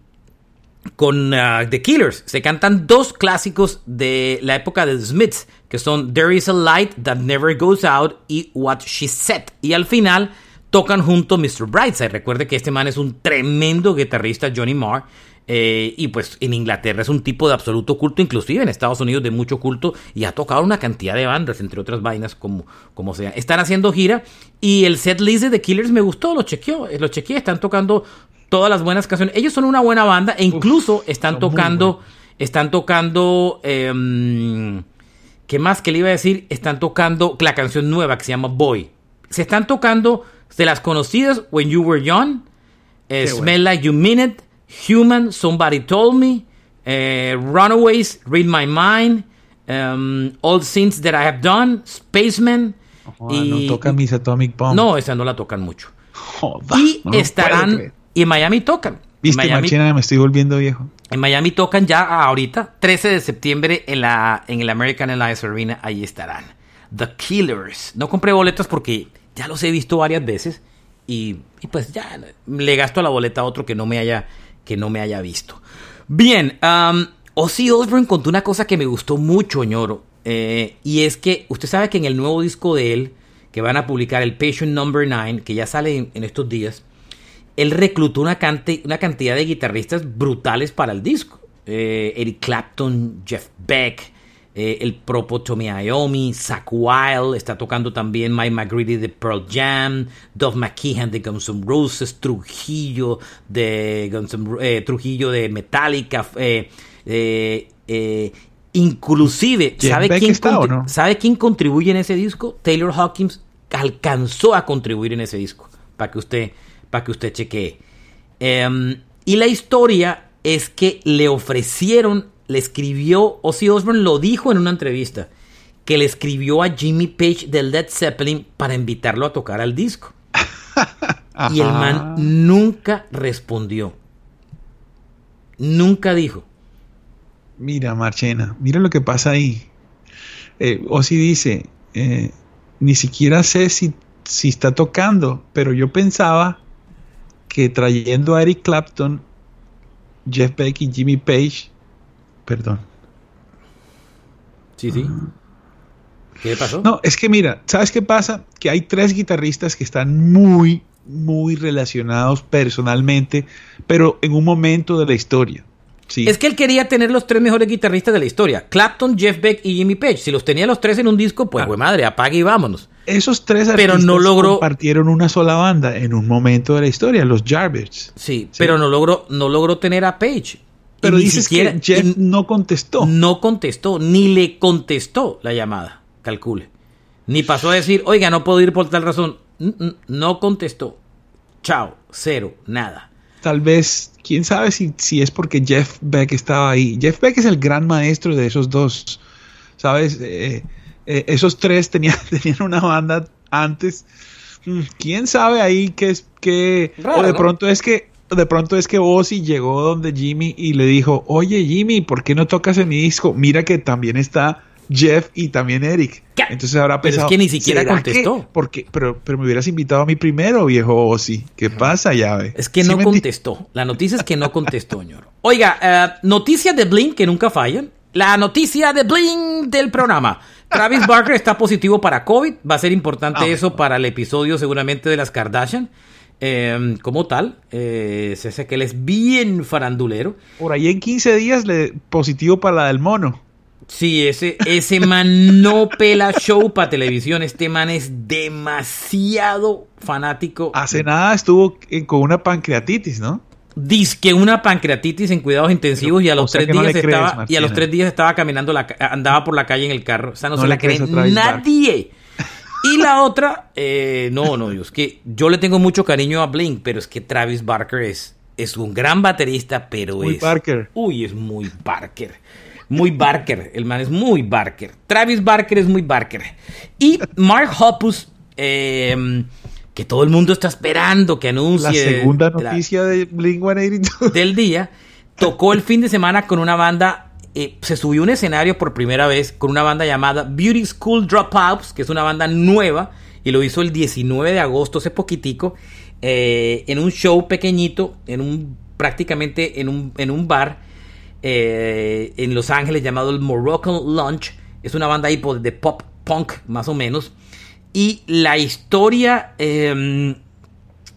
con ah, The Killers. Se cantan dos clásicos de la época de The Smiths, que son There is a Light That Never Goes Out y What She Said. Y al final tocan junto Mr. Brightside. Recuerde que este man es un tremendo guitarrista, Johnny Marr. eh, y pues en Inglaterra es un tipo de absoluto culto, inclusive en Estados Unidos de mucho culto, y ha tocado una cantidad de bandas, entre otras vainas, como, como sea. Están haciendo gira y el set list de The Killers me gustó, lo chequeó, eh, lo chequeé, están tocando todas las buenas canciones. Ellos son una buena banda e incluso están tocando, están tocando, em, ¿qué más que le iba a decir? Están tocando la canción nueva que se llama Boy. Se están tocando de las conocidas When You Were Young, eh, Smell Like You Mean It, Human, Somebody Told Me, eh, Runaways, Read My Mind, um, All Sins That I Have Done, Spaceman, no tocan mis Atomic Bomb. No, esa no la tocan mucho. Y no estarán. Y en Miami tocan. Viste, Miami, Machina, me estoy volviendo viejo. en Miami tocan ya ahorita, 13 de septiembre, en, la, en el American Airlines Arena. Ahí estarán. The Killers. No compré boletas porque ya los he visto varias veces. Y, y pues ya le gasto la boleta a otro que no me haya, que no me haya visto. Bien, um, Ozzy Osbourne contó una cosa que me gustó mucho, ñoro. eh, y es que usted sabe que en el nuevo disco de él, que van a publicar el Patient Number 9, que ya sale en, en estos días, él reclutó una, cante- una cantidad de guitarristas brutales para el disco. Eh, Eric Clapton, Jeff Beck, eh, el propio Tommy Iommi, Zach Wild, está tocando también Mike McGreedy de Pearl Jam, Dove McKeehan de Guns N' Roses, Trujillo de Guns N' eh, Trujillo de Metallica, eh, inclusive, ¿sabe quién, está, ¿o contri- no? ¿sabe quién contribuye en ese disco? Taylor Hawkins alcanzó a contribuir en ese disco, para que usted, para que usted chequee. Em, y la historia es que le ofrecieron, le escribió, Ozzy Osbourne lo dijo en una entrevista, que le escribió a Jimmy Page de Led Zeppelin para invitarlo a tocar al disco. Y el man nunca respondió. Nunca dijo. Mira, Marchena, mira lo que pasa ahí. Eh, Ozzy dice, eh, ni siquiera sé si, si está tocando, pero yo pensaba que trayendo a Eric Clapton, Jeff Beck y Jimmy Page, perdón. Sí, sí. ¿Qué pasó? No, es que mira, ¿sabes qué pasa? Que hay tres guitarristas que están muy, muy relacionados personalmente, pero en un momento de la historia. Sí. Es que él quería tener los tres mejores guitarristas de la historia: Clapton, Jeff Beck y Jimmy Page. Si los tenía los tres en un disco, pues, güey, madre, apague y vámonos. Esos tres Pero artistas no logró- compartieron una sola banda en un momento de la historia, los Jarvis. Sí, pero no logró, no logró tener a Page. Y Pero ni dices siquiera- que Jeff y no contestó. No contestó, ni le contestó la llamada, calcule. Ni pasó a decir, oiga, no puedo ir por tal razón. No contestó. Chao, cero, nada. Tal vez, quién sabe si, si es porque Jeff Beck estaba ahí. Jeff Beck es el gran maestro de esos dos. ¿Sabes? Eh, eh, esos tres tenían, tenían una banda antes. Mm, ¿Quién sabe ahí qué es que o de pronto es que de pronto es que Ozzy llegó donde Jimmy y le dijo, "Oye, Jimmy, ¿por qué no tocas en mi disco? Mira que también está Jeff y también Eric." Entonces habrá Pero es pensado, que ni siquiera "¿Será contestó". que- porque pero pero me hubieras invitado a mí primero, viejo Ozzy. ¿Qué pasa, llave? Es que ¿Sí no contestó. La noticia es que no contestó, ñoro. Oiga, eh, noticias de Blink que nunca fallan. La noticia de Blink del programa. Travis Barker está positivo para COVID. Va a ser importante Ah, eso para el episodio seguramente de las Kardashian. Eh, como tal, eh, se sé que él es bien farandulero. Por ahí en 15 días le positivo para la del mono. Sí, ese, ese man no pela show para televisión. Este man es demasiado fanático. Hace nada estuvo en- con una pancreatitis, ¿no? Disque una pancreatitis en cuidados intensivos y a los tres que no días crees, estaba y a los tres días estaba caminando la andaba por la calle en el carro. O sea, no, No se la cree nadie. Y la otra, eh, no, no, es que yo le tengo mucho cariño a Blink, pero es que Travis Barker es, es un gran baterista, pero Muy es. Barker. Uy, es muy Barker. Muy Barker. El man es muy Barker. Travis Barker es muy Barker. Y Mark Hoppus, eh, que todo el mundo está esperando que anuncie. La segunda la- noticia de Blink-182. del día, tocó el fin de semana con una banda, eh, se subió a un escenario por primera vez con una banda llamada Beauty School Dropouts, que es una banda nueva, y lo hizo el 19 de agosto, hace poquitico, eh, en un show pequeñito, en un prácticamente en un, en un bar eh, en Los Ángeles llamado el Moroccan Lunch. Es una banda ahí de pop punk, más o menos. Y la historia eh,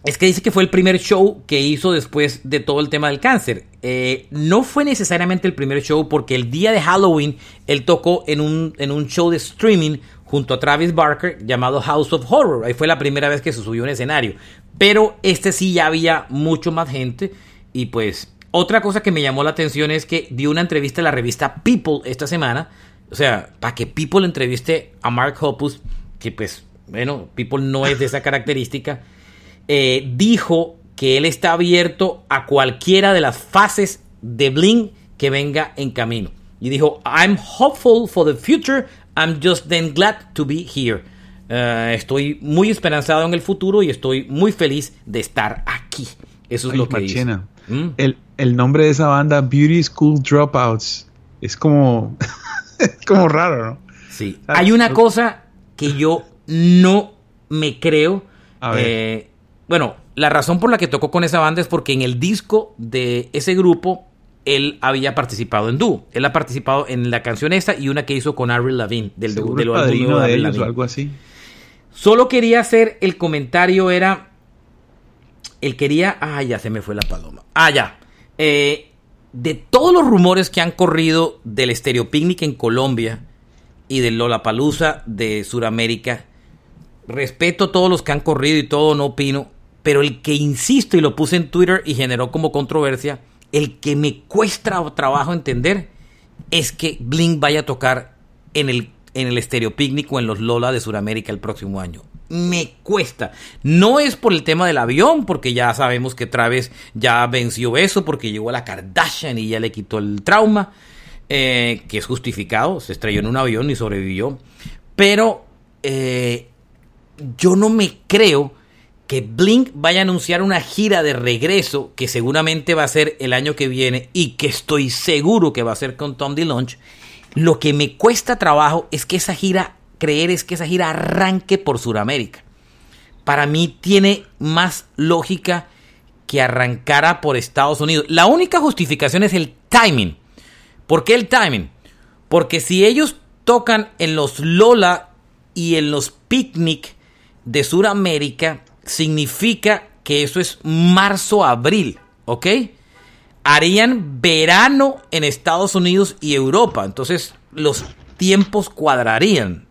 es que dice que fue el primer show que hizo después de todo el tema del cáncer. Eh, no fue necesariamente el primer show porque el día de Halloween él tocó en un, en un show de streaming junto a Travis Barker llamado House of Horror. Ahí fue la primera vez que se subió a un escenario. Pero este sí ya había mucho más gente y pues otra cosa que me llamó la atención es que dio una entrevista a la revista People esta semana. O sea, para que People entreviste a Mark Hoppus, que pues, bueno, People no es de esa característica, eh, dijo que él está abierto a cualquiera de las fases de Blink que venga en camino. Y dijo, I'm hopeful for the future, I'm just then glad to be here. Eh, estoy muy esperanzado en el futuro y estoy muy feliz de estar aquí. Eso es Ay, lo que dice. ¿Mm? el, el nombre de esa banda, Beauty School Dropouts, es como, es como raro, ¿no? Sí. Hay una cosa que yo no me creo. A ver. eh, bueno, la razón por la que tocó con esa banda es porque en el disco de ese grupo él había participado en dúo. Él ha participado en la canción esta y una que hizo con Avril Lavigne del, Seguro del el álbum padrino nuevo de ellos o algo así. Solo quería hacer el comentario, era. Él quería. Ah, ya se me fue la paloma. Ah, ya. Eh, de todos los rumores que han corrido del Stereo Picnic en Colombia y del Lollapalooza de Sudamérica, respeto todos los que han corrido y todo, no opino. Pero el que insisto y lo puse en Twitter y generó como controversia, el que me cuesta trabajo entender es que Blink vaya a tocar en el, en el Stereo Picnic o en los Lola de Sudamérica el próximo año. Me cuesta. No es por el tema del avión, porque ya sabemos que Travis ya venció eso, porque llegó a la Kardashian y ya le quitó el trauma, eh, que es justificado. Se estrelló en un avión y sobrevivió. Pero eh, yo no me creo que Blink vaya a anunciar una gira de regreso que seguramente va a ser el año que viene y que estoy seguro que va a ser con Tom DeLonge. Lo que me cuesta trabajo es que esa gira, creer es que esa gira arranque por Sudamérica. Para mí tiene más lógica que arrancara por Estados Unidos. La única justificación es el timing. ¿Por qué el timing? Porque si ellos tocan en los Lola y en los Picnic de Sudamérica, significa que eso es marzo-abril, ¿ok? Harían verano en Estados Unidos y Europa, entonces los tiempos cuadrarían.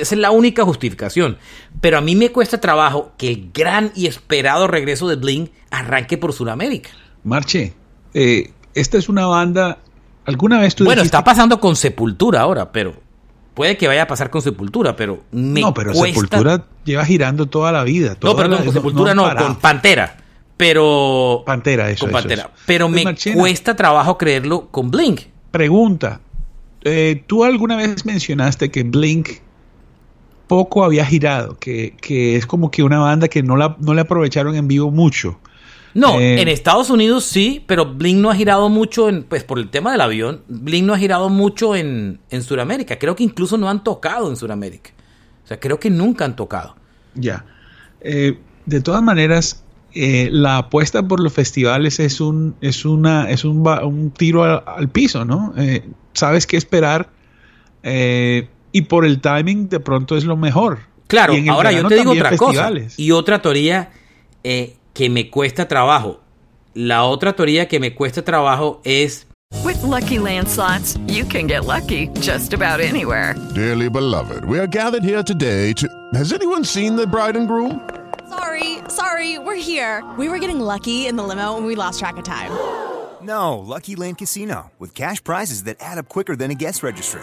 Esa es la única justificación. Pero a mí me cuesta trabajo que el gran y esperado regreso de Blink arranque por Sudamérica. Marche, eh, esta es una banda. ¿Alguna vez tú Bueno, dijiste- está pasando con Sepultura ahora, pero puede que vaya a pasar con Sepultura, pero me No, pero cuesta... Sepultura lleva girando toda la vida. No, perdón, la- con Sepultura no, con Pantera. Pero. Pantera, eso. Con eso, Pantera. eso. Pero Pues, me Marchena, cuesta trabajo creerlo con Blink. Pregunta. eh, Tú alguna vez mencionaste que Blink poco había girado, que, que es como que una banda que no, la, no le aprovecharon en vivo mucho. No, Eh, en Estados Unidos sí, pero Blink no ha girado mucho en, pues por el tema del avión, Blink no ha girado mucho en, en Sudamérica. Creo que incluso no han tocado en Sudamérica. O sea, creo que nunca han tocado. Ya. Eh, de todas maneras, eh, la apuesta por los festivales es un, es una, es un, un tiro al, al piso, ¿no? Sabes qué esperar eh, y por el timing de pronto es lo mejor. Claro, Y en el ahora yo te digo otra cosa. festivales. Y otra teoría eh, que me cuesta trabajo. La otra teoría que me cuesta trabajo es With Lucky Land slots, you can get lucky just about anywhere. Dearly beloved, we are gathered here today to. Has anyone seen the bride and groom? Sorry, sorry, we're here. We were getting lucky in the limo and we lost track of time. No, Lucky Land Casino, with cash prizes that add up quicker than a guest registry.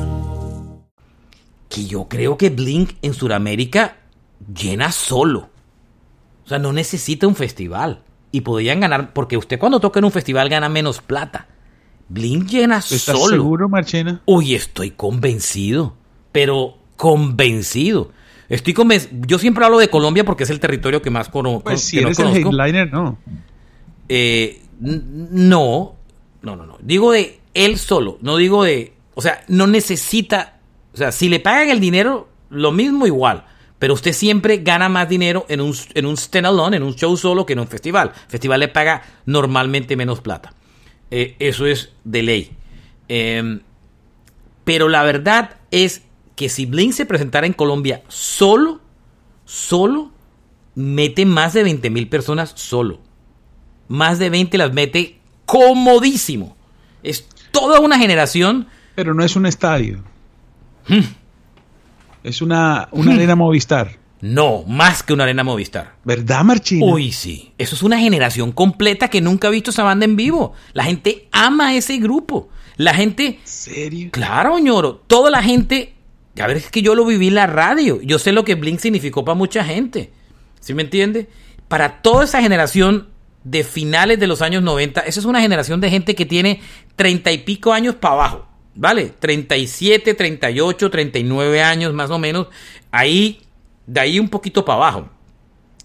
Que yo creo que Blink en Sudamérica llena solo. O sea, no necesita un festival. Y podrían ganar, porque usted cuando toca en un festival gana menos plata. Blink llena ¿Estás solo. seguro, Marchena? Uy, estoy convencido. Pero convencido. Estoy convenc- Yo siempre hablo de Colombia porque es el territorio que más cono- Pues si no eres el conozco. headliner, no. Eh, no, no, no, no. Digo de él solo, no digo de, o sea, no necesita, o sea, si le pagan el dinero, lo mismo igual. Pero usted siempre gana más dinero en un, en un stand-alone, en un show solo, que en un festival. Festival le paga normalmente menos plata. Eh, eso es de ley. Em, pero la verdad es que si Blink se presentara en Colombia solo, solo, mete más de 20 mil personas solo. Más de 20 las mete comodísimo. Es toda una generación. Pero no es un estadio. Hmm. Es una, una arena Movistar. No, más que una arena Movistar. ¿Verdad, Marchino? Uy, sí. Eso es una generación completa que nunca ha visto esa banda en vivo. La gente ama ese grupo. La gente. ¿Serio? Claro, ñoro. Toda la gente. A ver, es que yo lo viví en la radio. Yo sé lo que Blink significó para mucha gente. ¿Sí me entiende? Para toda esa generación de finales de los años 90, esa es una generación de gente que tiene treinta y pico años para abajo. ¿Vale? 37, 38, 39 años más o menos. Ahí, de ahí un poquito para abajo.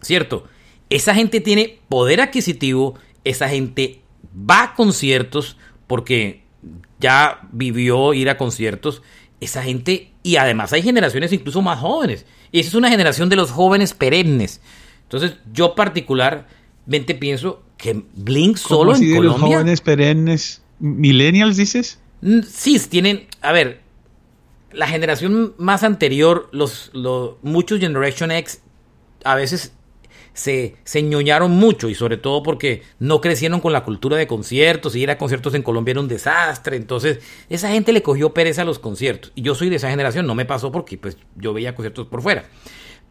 ¿Cierto? Esa gente tiene poder adquisitivo, esa gente va a conciertos porque ya vivió ir a conciertos. Esa gente, y además hay generaciones incluso más jóvenes. Y esa es una generación de los jóvenes perennes. Entonces, yo particularmente pienso que Blink ¿Cómo solo así en de los Colombia. jóvenes perennes. ¿Millennials dices? Sí, tienen, a ver, la generación más anterior, los, los muchos Generation X a veces se, se ñoñaron mucho y sobre todo porque no crecieron con la cultura de conciertos y ir a conciertos en Colombia era un desastre, entonces esa gente le cogió pereza a los conciertos. Y yo soy de esa generación, no me pasó porque pues yo veía conciertos por fuera,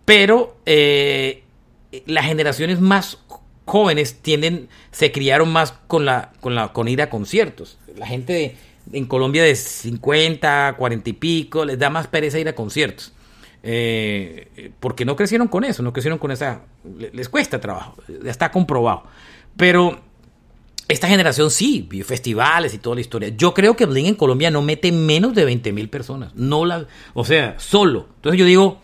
pero eh, las generaciones más jóvenes tienden, se criaron más con la, con la, con ir a conciertos. La gente de- en Colombia de 50, 40 y pico, les da más pereza ir a conciertos. Eh, porque no crecieron con eso, no crecieron con esa, le- les cuesta trabajo, ya está comprobado. Pero esta generación sí, vio festivales y toda la historia. Yo creo que Blink en Colombia no mete menos de 20 mil personas, no la, o sea, solo. Entonces yo digo,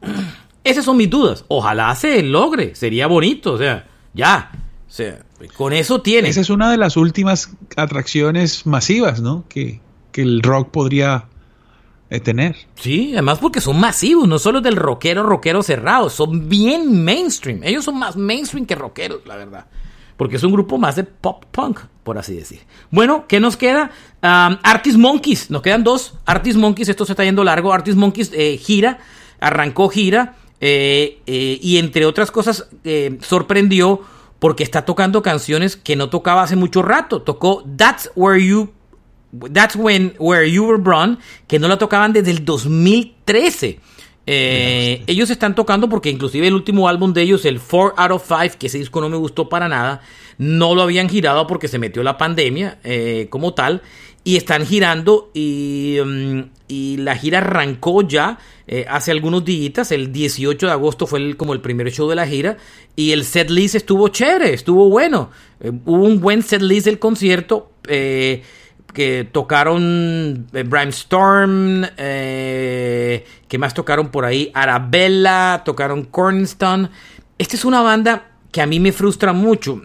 esas son mis dudas. Ojalá se logre, sería bonito, o sea, ya, o sea, con eso tiene. Esa es una de las últimas atracciones masivas, ¿no? Que, que el rock podría eh, tener. Sí, además porque son masivos, no solo del rockero, rockero cerrado, son bien mainstream. Ellos son más mainstream que rockeros, la verdad. Porque es un grupo más de pop punk, por así decir. Bueno, ¿qué nos queda? Um, Artist Monkeys, nos quedan dos. Artist Monkeys, esto se está yendo largo. Artist Monkeys eh, gira, arrancó gira, eh, eh, y entre otras cosas sorprendió porque está tocando canciones que no tocaba hace mucho rato. Tocó That's Where You That's when Where You Were Born, que no la tocaban desde el 2013. Eh, ellos están tocando porque inclusive el último álbum de ellos, el 4 out of 5, que ese disco no me gustó para nada, no lo habían girado porque se metió la pandemia eh, como tal. Y están girando y, mm, y la gira arrancó ya eh, hace algunos días. El 18 de agosto fue como el primer show de la gira. Y el set list estuvo chévere, estuvo bueno. Eh, hubo un buen set list del concierto. eh, que tocaron eh, Brimstorm, eh, que más tocaron por ahí, Arabella, tocaron Cornston. Esta es una banda que a mí me frustra mucho,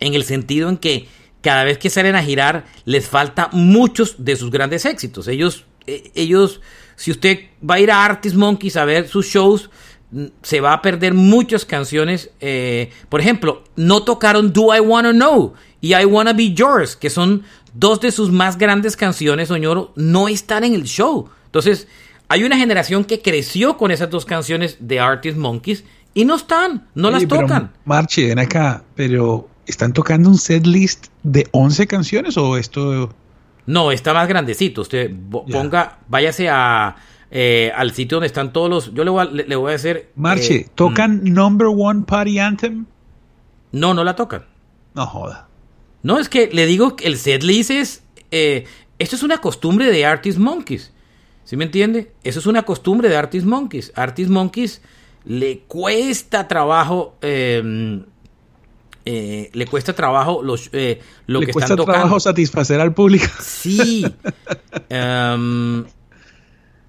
en el sentido en que cada vez que salen a girar les falta muchos de sus grandes éxitos. Ellos, ellos, si usted va a ir a Artist Monkeys a ver sus shows, mm, se va a perder muchas canciones. eh, por ejemplo, no tocaron Do I Wanna Know y I Wanna Be Yours, que son dos de sus más grandes canciones, Oñoro, no están en el show. Entonces, hay una generación que creció con esas dos canciones de Artist Monkeys y no están, no las Oye, tocan. Marche, ven acá, pero ¿están tocando un set list de 11 canciones o esto? No, está más grandecito. Usted ponga, váyase a, eh, al sitio donde están todos los. Yo le voy a, le, le voy a hacer. Marche, eh, ¿tocan Number One Party Anthem? No, no la tocan. No joda. No, es que le digo que el setlist es. eh, esto es una costumbre de Artist Monkeys. ¿Sí me entiende? Eso es una costumbre de Artist Monkeys. Artist Monkeys le cuesta trabajo. Eh, le cuesta trabajo los, eh, lo Le que cuesta están tocando. trabajo satisfacer al público. Sí. Em,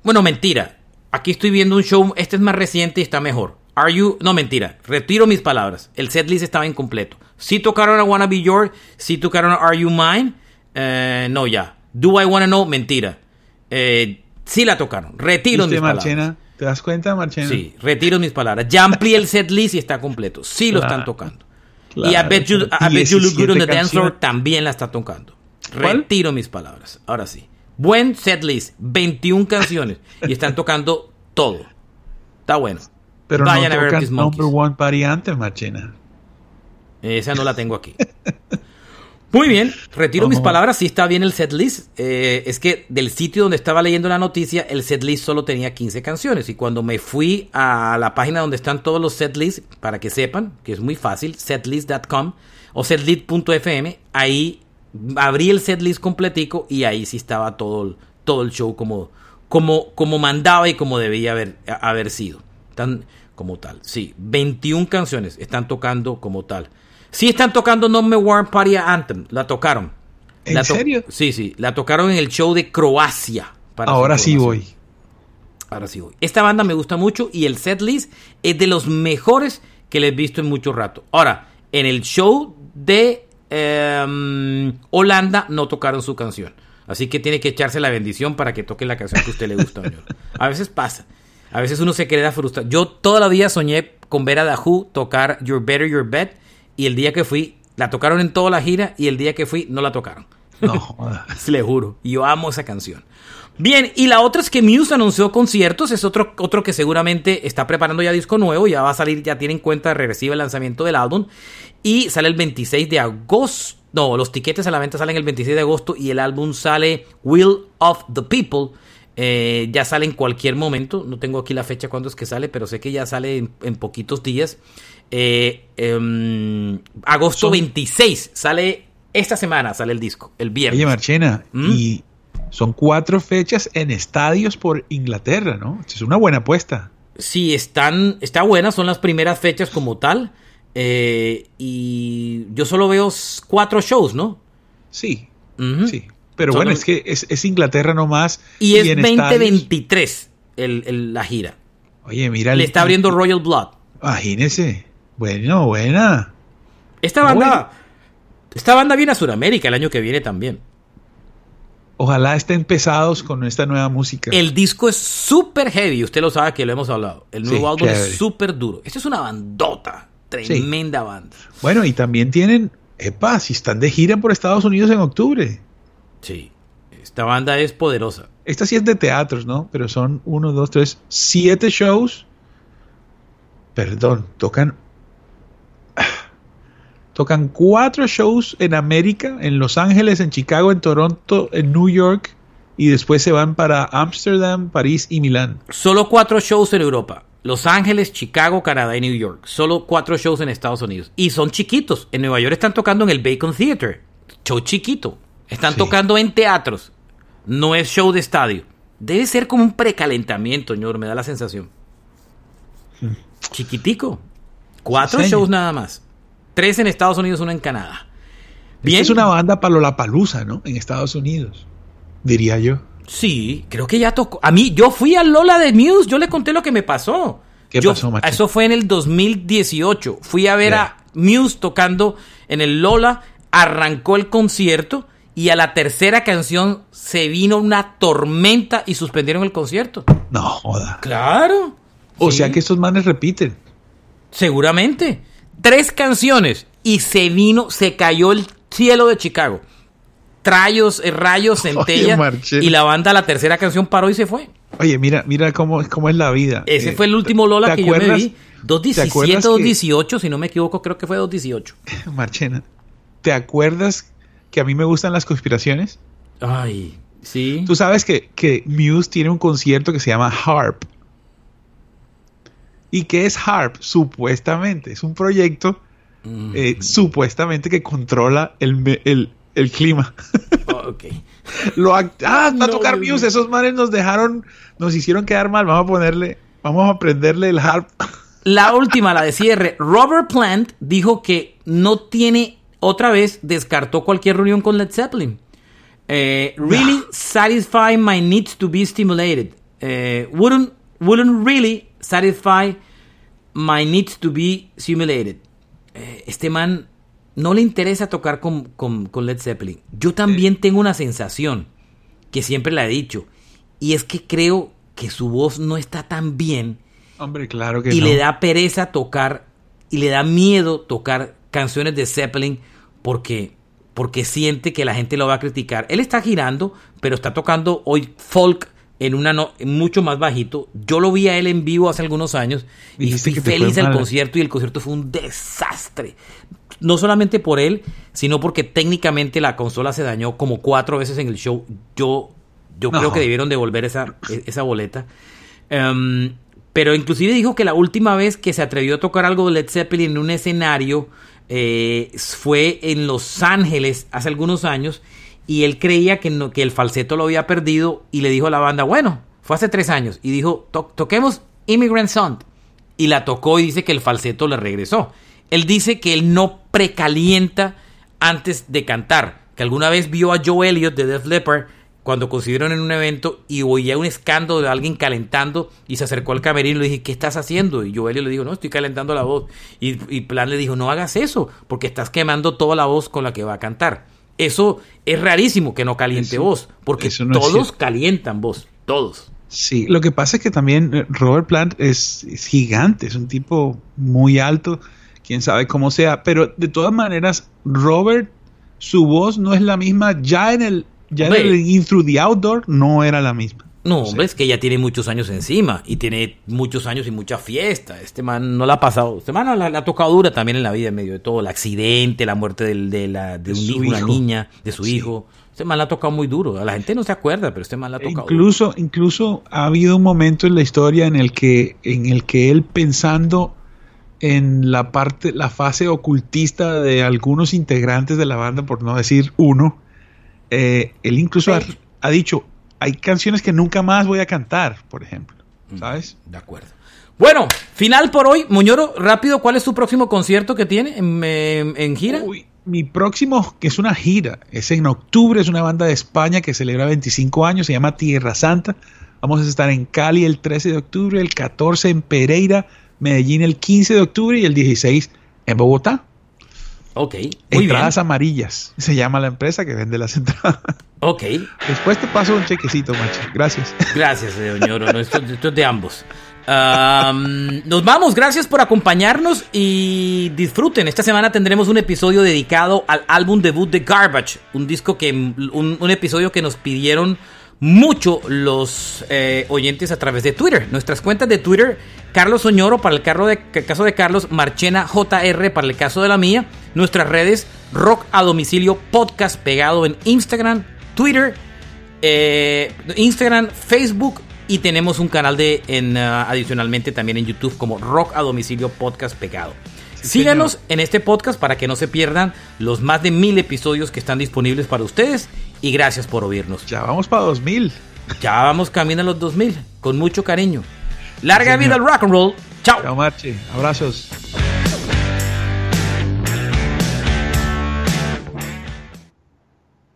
bueno, mentira. aquí estoy viendo un show, este es más reciente y está mejor. Are You, no mentira, retiro mis palabras. El setlist estaba incompleto. Sí tocaron a Wanna Be Your, sí tocaron a Are You Mine, eh, no ya. Do I Wanna Know, mentira. Eh, sí la tocaron, retiro ¿Viste, mis palabras. Marchena? ¿Te das cuenta, Marchena? Sí, retiro mis palabras. Ya amplié el setlist y está completo. Sí lo están tocando. Claro, y I Bet, you, I Bet You Look Good on the 17 Dance Floor también la está tocando. ¿Cuál? Retiro mis palabras. Ahora sí. Buen setlist, 21 canciones y están tocando todo. Está bueno. Pero Vayan no a ver. Number One Party Anthem, Marchena. Esa no la tengo aquí. Muy bien, retiro mis palabras, sí está bien el setlist. Eh, es que del sitio donde estaba leyendo la noticia, el setlist solo tenía 15 canciones. Y cuando me fui a la página donde están todos los setlists, para que sepan, que es muy fácil, setlist.com o setlist.fm, ahí abrí el setlist completico y ahí sí estaba todo, el- todo el show como, como, como mandaba y como debía haber, haber sido. Tan, como tal, sí. 21 canciones están tocando como tal. Sí están tocando Number One Party Anthem. La tocaron. ¿En La to- serio? Sí, sí. La tocaron en el show de Croacia. para Ahora sí voy. Ahora sí voy. Esta banda me gusta mucho y el setlist es de los mejores que les he visto en mucho rato. Ahora, en el show de em, Holanda no tocaron su canción. Así que tiene que echarse la bendición para que toque la canción que a usted le gusta, señor. A veces pasa. A veces uno se queda frustrado. Yo toda la vida soñé con ver a Who tocar You're Better, You're Bet. Y el día que fui, la tocaron en toda la gira. Y el día que fui, no la tocaron. No. Le juro. Yo amo esa canción. Bien, y la otra es que Muse anunció conciertos. Es otro, otro que seguramente está preparando ya disco nuevo. Ya va a salir, ya tiene en cuenta regresiva el lanzamiento del álbum. Y sale el 26 de agosto. No, los tiquetes a la venta salen el 26 de agosto. Y el álbum sale Will of the People. Eh, ya sale en cualquier momento. No tengo aquí la fecha cuándo es que sale, pero sé que ya sale en, en poquitos días. Eh, em, agosto Son- 26 sale esta semana, sale el disco, el viernes. Oye, Marchena, ¿Mm? y son cuatro fechas en estadios por Inglaterra, ¿no? Es una buena apuesta. Sí, están, está buena, son las primeras fechas como tal. eh, y yo solo veo cuatro shows, ¿no? Sí, sí. Pero Son bueno, los- es que es, es Inglaterra nomás. Y es en 2023 el, el- la gira. Oye, mira. Le el- está abriendo Royal Blood. Imagínese. Bueno, buena. Esta banda, esta banda viene a Sudamérica el año que viene también. Ojalá estén pesados con esta nueva música. El disco es súper heavy, usted lo sabe que lo hemos hablado. El nuevo Sí, álbum chévere. es súper duro. Esta es una bandota, tremenda banda. Bueno, y también tienen. Epa, si están de gira por Estados Unidos en octubre. Sí, esta banda es poderosa. Esta sí es de teatros, ¿no? Pero son uno, dos, tres, siete shows. Perdón, tocan. Tocan cuatro shows en América, en Los Ángeles, en Chicago, en Toronto, en New York. Y después se van para Ámsterdam, París y Milán. Solo cuatro shows en Europa. Los Ángeles, Chicago, Canadá y New York. Solo cuatro shows en Estados Unidos. Y son chiquitos. En Nueva York están tocando en el Bacon Theater. Show chiquito. Están Sí. tocando en teatros. No es show de estadio. Debe ser como un precalentamiento, señor. Me da la sensación. Chiquitico. Cuatro shows nada más. Tres en Estados Unidos, uno en Canadá. Esta es una banda para Lollapalooza, ¿no? En Estados Unidos. Diría yo. Sí, creo que ya tocó. A mí, yo fui al Lola de Muse, yo le conté lo que me pasó. ¿Qué Yo- pasó, macho? Eso fue en el 2018. Fui a ver a Muse tocando en el Lola, arrancó el concierto y a la tercera canción se vino una tormenta y suspendieron el concierto. No joda. Claro. O Sí. sea que estos manes repiten. Seguramente. Tres canciones y se vino, se cayó el cielo de Chicago. Trayos, eh, rayos, centellas. Marchena. y la banda, la tercera canción paró y se fue. Oye, mira, mira cómo, cómo es la vida. Ese Eh, fue el último Lola ¿te que yo me vi. ¿te 217, acuerdas que- 218, si no me equivoco, creo que fue 218. Marchena, ¿te acuerdas que a mí me gustan las conspiraciones? Ay, sí. Tú sabes que, que Muse tiene un concierto que se llama Harp. ¿Y qué es Harp? Supuestamente, es un proyecto eh, supuestamente que controla el, el, el clima. ok. Lo act- ah, va a No, tocar Dios Muse. Esos manes nos dejaron, nos hicieron quedar mal. Vamos a ponerle, vamos a prenderle el harp. La última, la de cierre. Robert Plant dijo que no tiene, otra vez, descartó cualquier reunión con Led Zeppelin. Eh, really satisfy my needs to be stimulated. Eh, wouldn't wouldn't really satisfy my needs to be simulated. Eh, este man no le interesa tocar con, con, con Led Zeppelin. Yo también tengo una sensación que siempre la he dicho, y es que creo que su voz no está tan bien. Hombre, claro que y no. le da pereza tocar y le da miedo tocar canciones de Zeppelin porque porque siente que la gente lo va a criticar. Él está girando, pero está tocando hoy folk en una no, mucho más bajito. Yo lo vi a él en vivo hace algunos años y fui feliz mal. concierto y el concierto fue un desastre. No solamente por él, sino porque técnicamente la consola se dañó como cuatro veces en el show. Yo, yo No. creo que debieron devolver esa, e- esa boleta. Em, pero inclusive dijo que la última vez que se atrevió a tocar algo de Led Zeppelin en un escenario eh, fue en Los Ángeles hace algunos años y él creía que, el falseto lo había perdido y le dijo a la banda, bueno, fue hace tres años y dijo, "To- toquemos Immigrant Song y la tocó y dice que el falseto le regresó. Él dice que él no precalienta antes de cantar, que alguna vez vio a Joe Elliott de Def Leppard cuando consiguieron en un evento y oía un escándalo de alguien calentando y se acercó al camerino y le dije, ¿qué estás haciendo? Y Joe Elliott le dijo, no, estoy calentando la voz. Y, y Plan le dijo, no hagas eso, porque estás quemando toda la voz con la que va a cantar. Eso es rarísimo que no caliente Eso- voz, porque no todos calientan voz, todos. Sí, lo que pasa es que también eh, Robert Plant es, es gigante, es un tipo muy alto, quién sabe cómo sea, pero de todas maneras, Robert, su voz no es la misma, ya en el, ya en el In Through the Outdoor no era la misma. No, hombre, es que ya tiene muchos años encima y tiene muchos años y mucha fiesta. Este man no la ha pasado. Este man la, la ha tocado dura también en la vida, en medio de todo. El accidente, la muerte del- de, la, de un hijo, una hijo. niña, de su Sí. hijo. Este man la ha tocado muy duro. A la gente no se acuerda, pero este man la ha tocado duro. Incluso, incluso ha habido un momento en la historia en el que, en el que él pensando en la parte, la fase ocultista de algunos integrantes de la banda, por no decir uno, eh, él incluso ha, ha dicho, hay canciones que nunca más voy a cantar, por ejemplo, ¿sabes? De acuerdo. Bueno, final por hoy. Muñoro, rápido, ¿cuál es tu próximo concierto que tiene en, en- en gira? Uy, mi próximo, que es una gira, es en octubre, es una banda de España que celebra 25 años, se llama Tierra Santa. Vamos a estar en Cali el 13 de octubre, el 14 en Pereira, Medellín el 15 de octubre y el 16 en Bogotá. Ok, muy Entradas bien. amarillas, se llama la empresa que vende las entradas. Ok, Después te paso un chequecito, macho. Gracias. gracias, señor. No, esto, esto es de ambos. Am, nos vamos, gracias por acompañarnos y disfruten. Esta semana tendremos un episodio dedicado al álbum debut de Garbage, un disco que un, un episodio que nos pidieron mucho los eh, oyentes a través de Twitter. Nuestras cuentas de Twitter, Carlos Oñoro para el, carro de, el caso de Carlos, Marchena JR para el caso de la mía. Nuestras redes, Rock a Domicilio Podcast pegado en Instagram, Twitter, eh, Instagram, Facebook y tenemos un canal de en, uh, adicionalmente también en YouTube como Rock a Domicilio Podcast Pegado. Síganos en este podcast para que no se pierdan los más de mil episodios que están disponibles para ustedes y gracias por oírnos. Ya vamos para 2000. Ya vamos camino a los 2000 con mucho cariño. Larga vida al rock and roll. Chao. Chao, Marche. Abrazos.